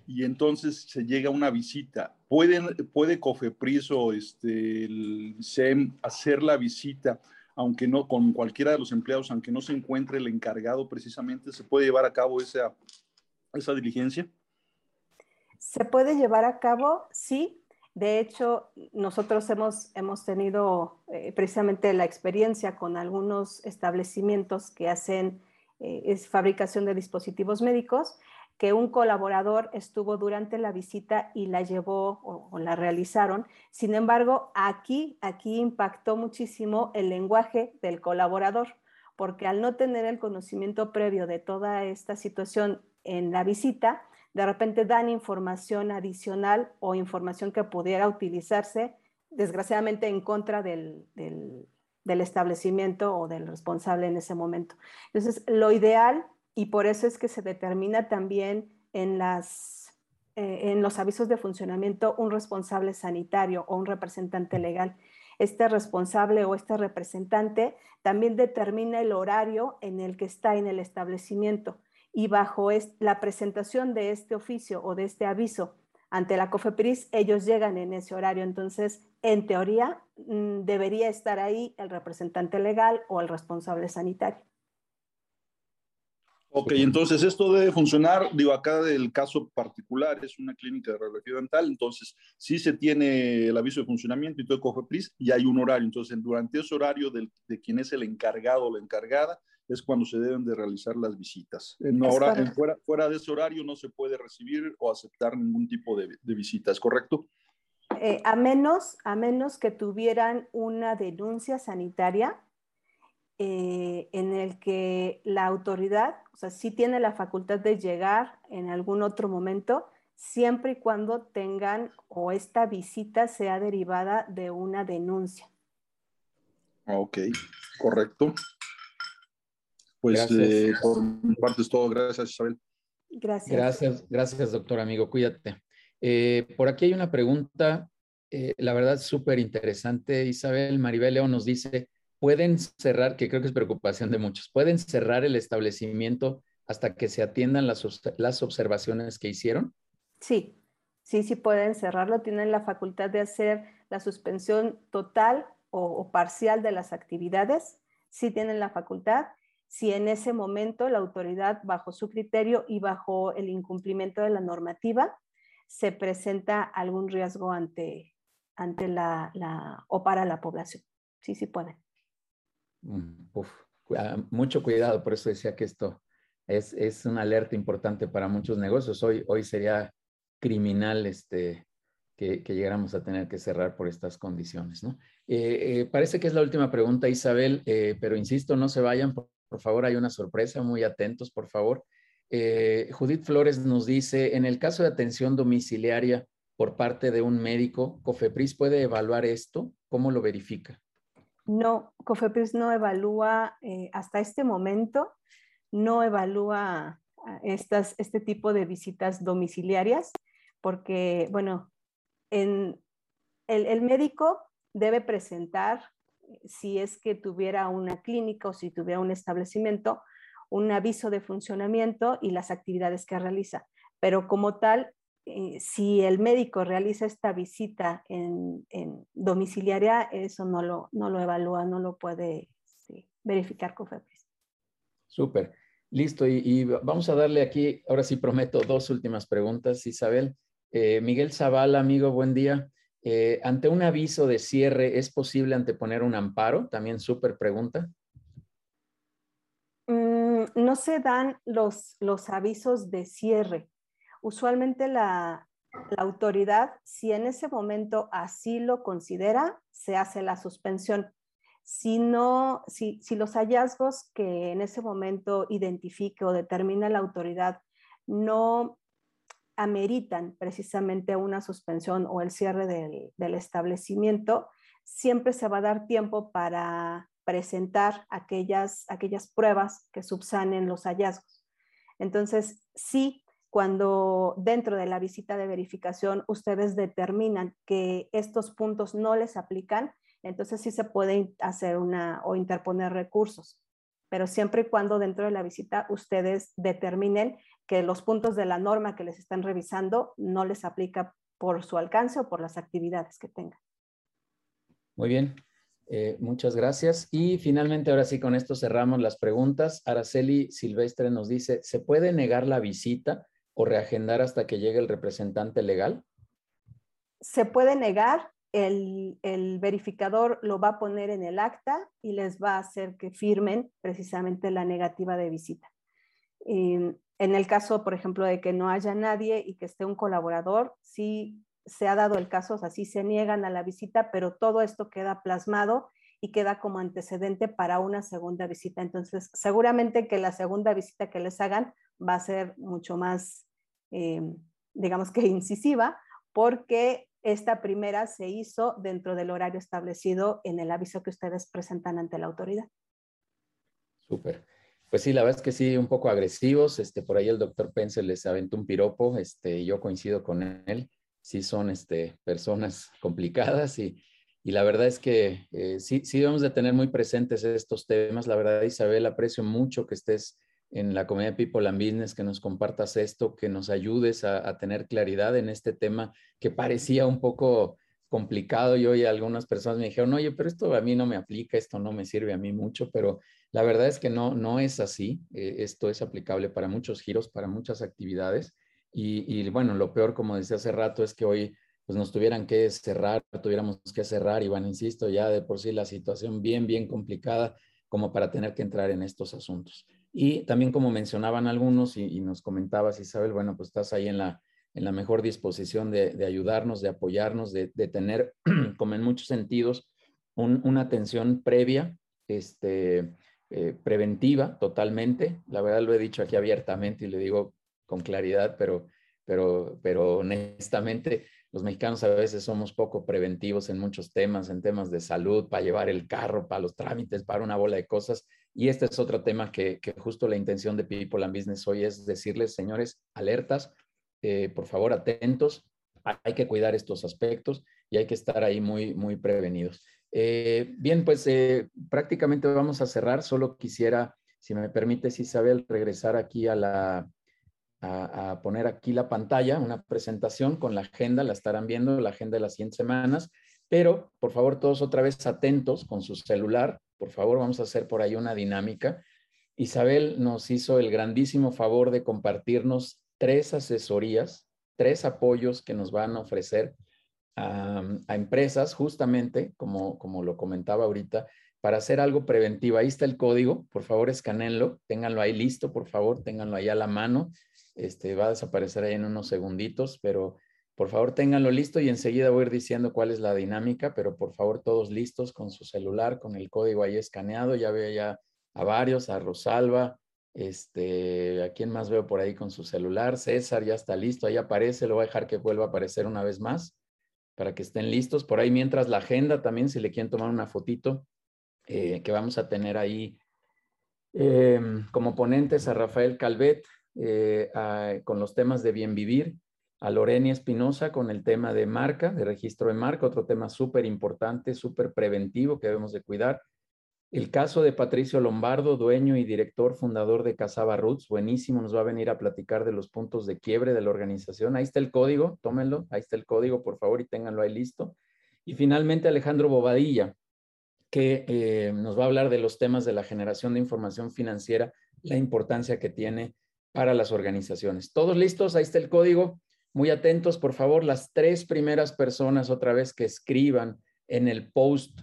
y entonces se llega a una visita? ¿Pueden, ¿Puede Cofepris o este, SEM hacer la visita, aunque no con cualquiera de los empleados, aunque no se encuentre el encargado precisamente? ¿Se puede llevar a cabo esa, esa diligencia? Se puede llevar a cabo, sí, de hecho, nosotros hemos, hemos tenido eh, precisamente la experiencia con algunos establecimientos que hacen eh, es fabricación de dispositivos médicos, que un colaborador estuvo durante la visita y la llevó o, la realizaron. Sin embargo, aquí, aquí impactó muchísimo el lenguaje del colaborador, porque al no tener el conocimiento previo de toda esta situación en la visita, de repente dan información adicional o información que pudiera utilizarse, desgraciadamente, en contra del, del establecimiento o del responsable en ese momento. Entonces, lo ideal y por eso es que se determina también eh, en los avisos de funcionamiento un responsable sanitario o un representante legal. Este responsable o este representante también determina el horario en el que está en el establecimiento y bajo la presentación de este oficio o de este aviso ante la COFEPRIS, ellos llegan en ese horario. Entonces, en teoría, mm, debería estar ahí el representante legal o el responsable sanitario. Ok, entonces esto debe funcionar, digo, acá del caso particular es una clínica de radiología dental, entonces sí se tiene el aviso de funcionamiento y todo COFEPRIS y hay un horario, entonces durante ese horario de quien es el encargado o la encargada es cuando se deben de realizar las visitas. En hora, fuera, fuera, de ese horario no se puede recibir o aceptar ningún tipo de, de visita, ¿es correcto? Eh, a, menos, a menos que tuvieran una denuncia sanitaria eh, en el que la autoridad, o sea, sí tiene la facultad de llegar en algún otro momento, siempre y cuando tengan o esta visita sea derivada de una denuncia. Ok, correcto. Pues eh, por mi parte es todo. Gracias, Isabel. Gracias. Gracias, gracias, doctor amigo. Cuídate. Eh, por aquí hay una pregunta, la verdad, súper interesante. Isabel Maribel León nos dice, pueden cerrar, que creo que es preocupación de muchos, pueden cerrar el establecimiento hasta que se atiendan las, las observaciones que hicieron? Sí, sí, sí pueden cerrarlo. Tienen la facultad de hacer la suspensión total o, parcial de las actividades. Sí tienen la facultad. Si en ese momento la autoridad, bajo su criterio y bajo el incumplimiento de la normativa, se presenta algún riesgo ante, ante la, la o para la población. Sí, sí pueden. Mm, ah, mucho cuidado, por eso decía que esto es, es una alerta importante para muchos negocios. Hoy, hoy sería criminal este, que, llegáramos a tener que cerrar por estas condiciones. ¿no? Eh, eh, parece que es la última pregunta, Isabel, eh, pero insisto, no se vayan, por, favor, hay una sorpresa, muy atentos, por favor. Judith Flores nos dice, en el caso de atención domiciliaria por parte de un médico, ¿Cofepris puede evaluar esto? ¿Cómo lo verifica? No, COFEPRIS no evalúa eh, hasta este momento, no evalúa ah, estas, este tipo de visitas domiciliarias, porque, bueno, en, el, médico debe presentar, si es que tuviera una clínica o si tuviera un establecimiento, un aviso de funcionamiento y las actividades que realiza. Pero como tal, eh, si el médico realiza esta visita en, domiciliaria, eso no lo, no lo evalúa, no lo puede verificar con FEPRIS. Súper. Listo. Y, vamos a darle aquí, ahora sí prometo, dos últimas preguntas, Isabel. Eh, Miguel Zavala, amigo, buen día. Eh, ante un aviso de cierre, ¿es posible anteponer un amparo? También súper pregunta. Mm, no se dan los, los avisos de cierre usualmente la, autoridad, si en ese momento así lo considera, se hace la suspensión. Si, no, si, los hallazgos que en ese momento identifique o determina la autoridad no ameritan precisamente una suspensión o el cierre del, del, establecimiento, siempre se va a dar tiempo para presentar aquellas, aquellas pruebas que subsanen los hallazgos. Entonces, sí, cuando dentro de la visita de verificación ustedes determinan que estos puntos no les aplican, entonces sí se puede hacer una o interponer recursos, pero siempre y cuando dentro de la visita ustedes determinen que los puntos de la norma que les están revisando no les aplica por su alcance o por las actividades que tengan. Muy bien, eh, muchas gracias. Y finalmente, ahora sí, con esto cerramos las preguntas. Araceli Silvestre nos dice, ¿se puede negar la visita o reagendar hasta que llegue el representante legal? Se puede negar el, verificador lo va a poner en el acta y les va a hacer que firmen precisamente la negativa de visita. en el caso, por ejemplo, de que no haya nadie y que esté un colaborador, sí se ha dado el caso, o sea, sí se niegan a la visita, pero todo esto queda plasmado y queda como antecedente para una segunda visita. Entonces, seguramente que la segunda visita que les hagan va a ser mucho más, eh, digamos que incisiva, porque esta primera se hizo dentro del horario establecido en el aviso que ustedes presentan ante la autoridad. Súper. Pues sí, la verdad es que sí, un poco agresivos. Este, por ahí el doctor Pence les aventó un piropo, este, yo coincido con él. Sí son este, personas complicadas y, y la verdad es que eh, sí, sí debemos de tener muy presentes estos temas. La verdad, Isabel, aprecio mucho que estés en la comunidad People and Business, que nos compartas esto, que nos ayudes a, tener claridad en este tema que parecía un poco complicado. Yo y algunas personas me dijeron, oye, pero esto a mí no me aplica, esto no me sirve a mí mucho, pero la verdad es que no, no es así. Eh, esto es aplicable para muchos giros, para muchas actividades. Y, bueno, lo peor, como decía hace rato, es que hoy pues nos tuvieran que cerrar, tuviéramos que cerrar, y bueno, insisto, ya de por sí la situación bien, bien complicada como para tener que entrar en estos asuntos. Y también como mencionaban algunos y, nos comentabas, Isabel, bueno, pues estás ahí en la, en la mejor disposición de, ayudarnos, de apoyarnos, de, tener, como en muchos sentidos, una atención previa, este, eh, preventiva totalmente. La verdad lo he dicho aquí abiertamente y le digo con claridad, pero, pero, pero honestamente, los mexicanos a veces somos poco preventivos en muchos temas, en temas de salud, para llevar el carro, para los trámites, para una bola de cosas. Y este es otro tema que, justo la intención de People and Business hoy es decirles, señores, alertas, eh, por favor, atentos, hay que cuidar estos aspectos y hay que estar ahí muy, muy prevenidos. Eh, bien, pues eh, prácticamente vamos a cerrar. Solo quisiera, si me permites, Isabel, regresar aquí a la, a, poner aquí la pantalla, una presentación con la agenda, la estarán viendo, la agenda de las 100 semanas, pero por favor todos otra vez atentos con su celular, por favor, vamos a hacer por ahí una dinámica. Isabel nos hizo el grandísimo favor de compartirnos tres asesorías, tres apoyos que nos van a ofrecer a, empresas, justamente, como, como lo comentaba ahorita, para hacer algo preventivo. Ahí está el código, por favor, escanenlo, ténganlo ahí listo, por favor, ténganlo ahí a la mano. Este, va a desaparecer ahí en unos segunditos, pero por favor, ténganlo listo y enseguida voy a ir diciendo cuál es la dinámica, pero por favor, todos listos con su celular, con el código ahí escaneado. Ya veo ya a varios, a Rosalba, este, ¿a quién más veo por ahí con su celular? César ya está listo, ahí aparece, lo voy a dejar que vuelva a aparecer una vez más para que estén listos. Por ahí mientras la agenda también, si le quieren tomar una fotito, eh, que vamos a tener ahí em, como ponentes a Rafael Calvet eh, con los temas de bien vivir, a Lorenia Espinosa con el tema de marca, de registro de marca, otro tema súper importante, súper preventivo que debemos de cuidar. El caso de Patricio Lombardo, dueño y director fundador de Casaba Roots, buenísimo, nos va a venir a platicar de los puntos de quiebre de la organización. Ahí está el código, tómenlo, ahí está el código, por favor, y ténganlo ahí listo. Y finalmente Alejandro Bobadilla, que eh, nos va a hablar de los temas de la generación de información financiera, la importancia que tiene para las organizaciones. ¿Todos listos? Ahí está el código. Muy atentos, por favor, las tres primeras personas otra vez que escriban en el post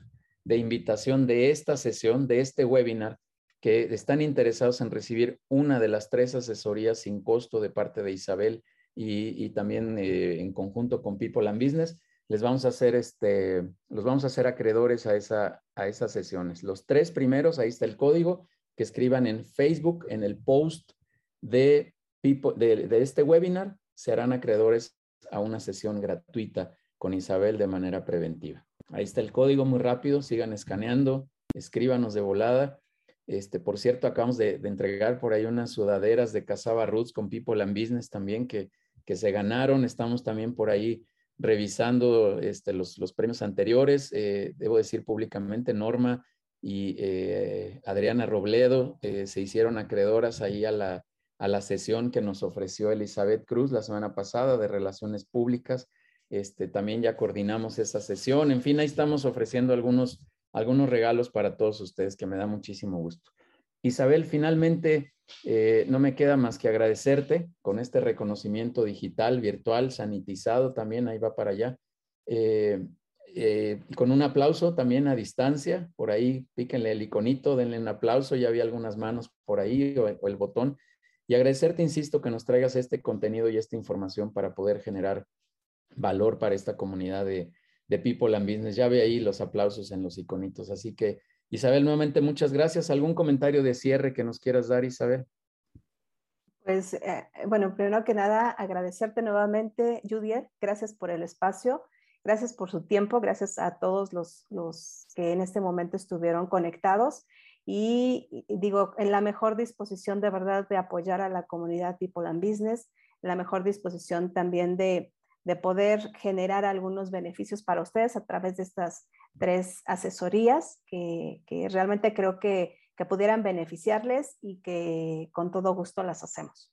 de invitación de esta sesión, de este webinar, que están interesados en recibir una de las tres asesorías sin costo de parte de Isabel y, también eh, en conjunto con People and Business, les vamos a hacer este, los vamos a hacer acreedores a, esa, a esas sesiones. Los tres primeros, ahí está el código, que escriban en Facebook, en el post de, de, de este webinar, se harán acreedores a una sesión gratuita con Isabel de manera preventiva. Ahí está el código muy rápido, sigan escaneando, escríbanos de volada. Este, por cierto, acabamos de, entregar por ahí unas sudaderas de Casaba Roots con People and Business también que, que se ganaron. Estamos también por ahí revisando este, los, los, premios anteriores. Eh, debo decir públicamente, Norma y eh, Adriana Robledo eh, se hicieron acreedoras ahí a la, a la sesión que nos ofreció Elizabeth Cruz la semana pasada de Relaciones Públicas. Este, también ya coordinamos esa sesión. En fin, ahí estamos ofreciendo algunos, algunos regalos para todos ustedes que me da muchísimo gusto. Isabel, finalmente, eh, no me queda más que agradecerte con este reconocimiento digital, virtual, sanitizado también, ahí va para allá. Eh, eh, con un aplauso también a distancia, por ahí píquenle el iconito, denle un aplauso, ya había algunas manos por ahí o, o el botón. Y agradecerte, insisto, que nos traigas este contenido y esta información para poder generar valor para esta comunidad de, de People and Business. Ya ve ahí los aplausos en los iconitos. Así que, Isabel, nuevamente muchas gracias. ¿Algún comentario de cierre que nos quieras dar, Isabel? Pues, eh, bueno, primero que nada, agradecerte nuevamente, Judier. Gracias por el espacio. Gracias por su tiempo, gracias a todos los, los que en este momento estuvieron conectados y, digo, en la mejor disposición de verdad de apoyar a la comunidad People and Business, en la mejor disposición también de, de poder generar algunos beneficios para ustedes a través de estas tres asesorías que, que realmente creo que, que pudieran beneficiarles y que con todo gusto las hacemos.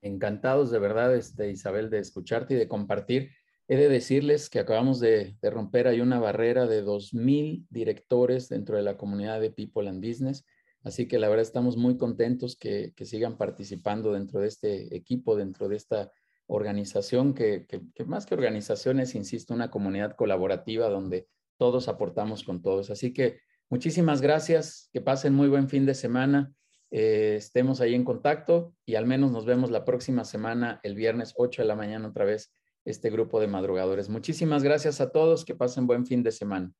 Encantados de verdad, este, Isabel, de escucharte y de compartir. He de decirles que acabamos de, romper ahí una barrera de 2.000 directores dentro de la comunidad de People and Business. Así que la verdad estamos muy contentos que, sigan participando dentro de este equipo, dentro de esta organización, que, más que organización es, insisto, una comunidad colaborativa donde todos aportamos con todos. Así que muchísimas gracias, que pasen muy buen fin de semana, eh, estemos ahí en contacto y al menos nos vemos la próxima semana, el viernes 8 de la mañana otra vez este grupo de madrugadores. Muchísimas gracias a todos, que pasen buen fin de semana.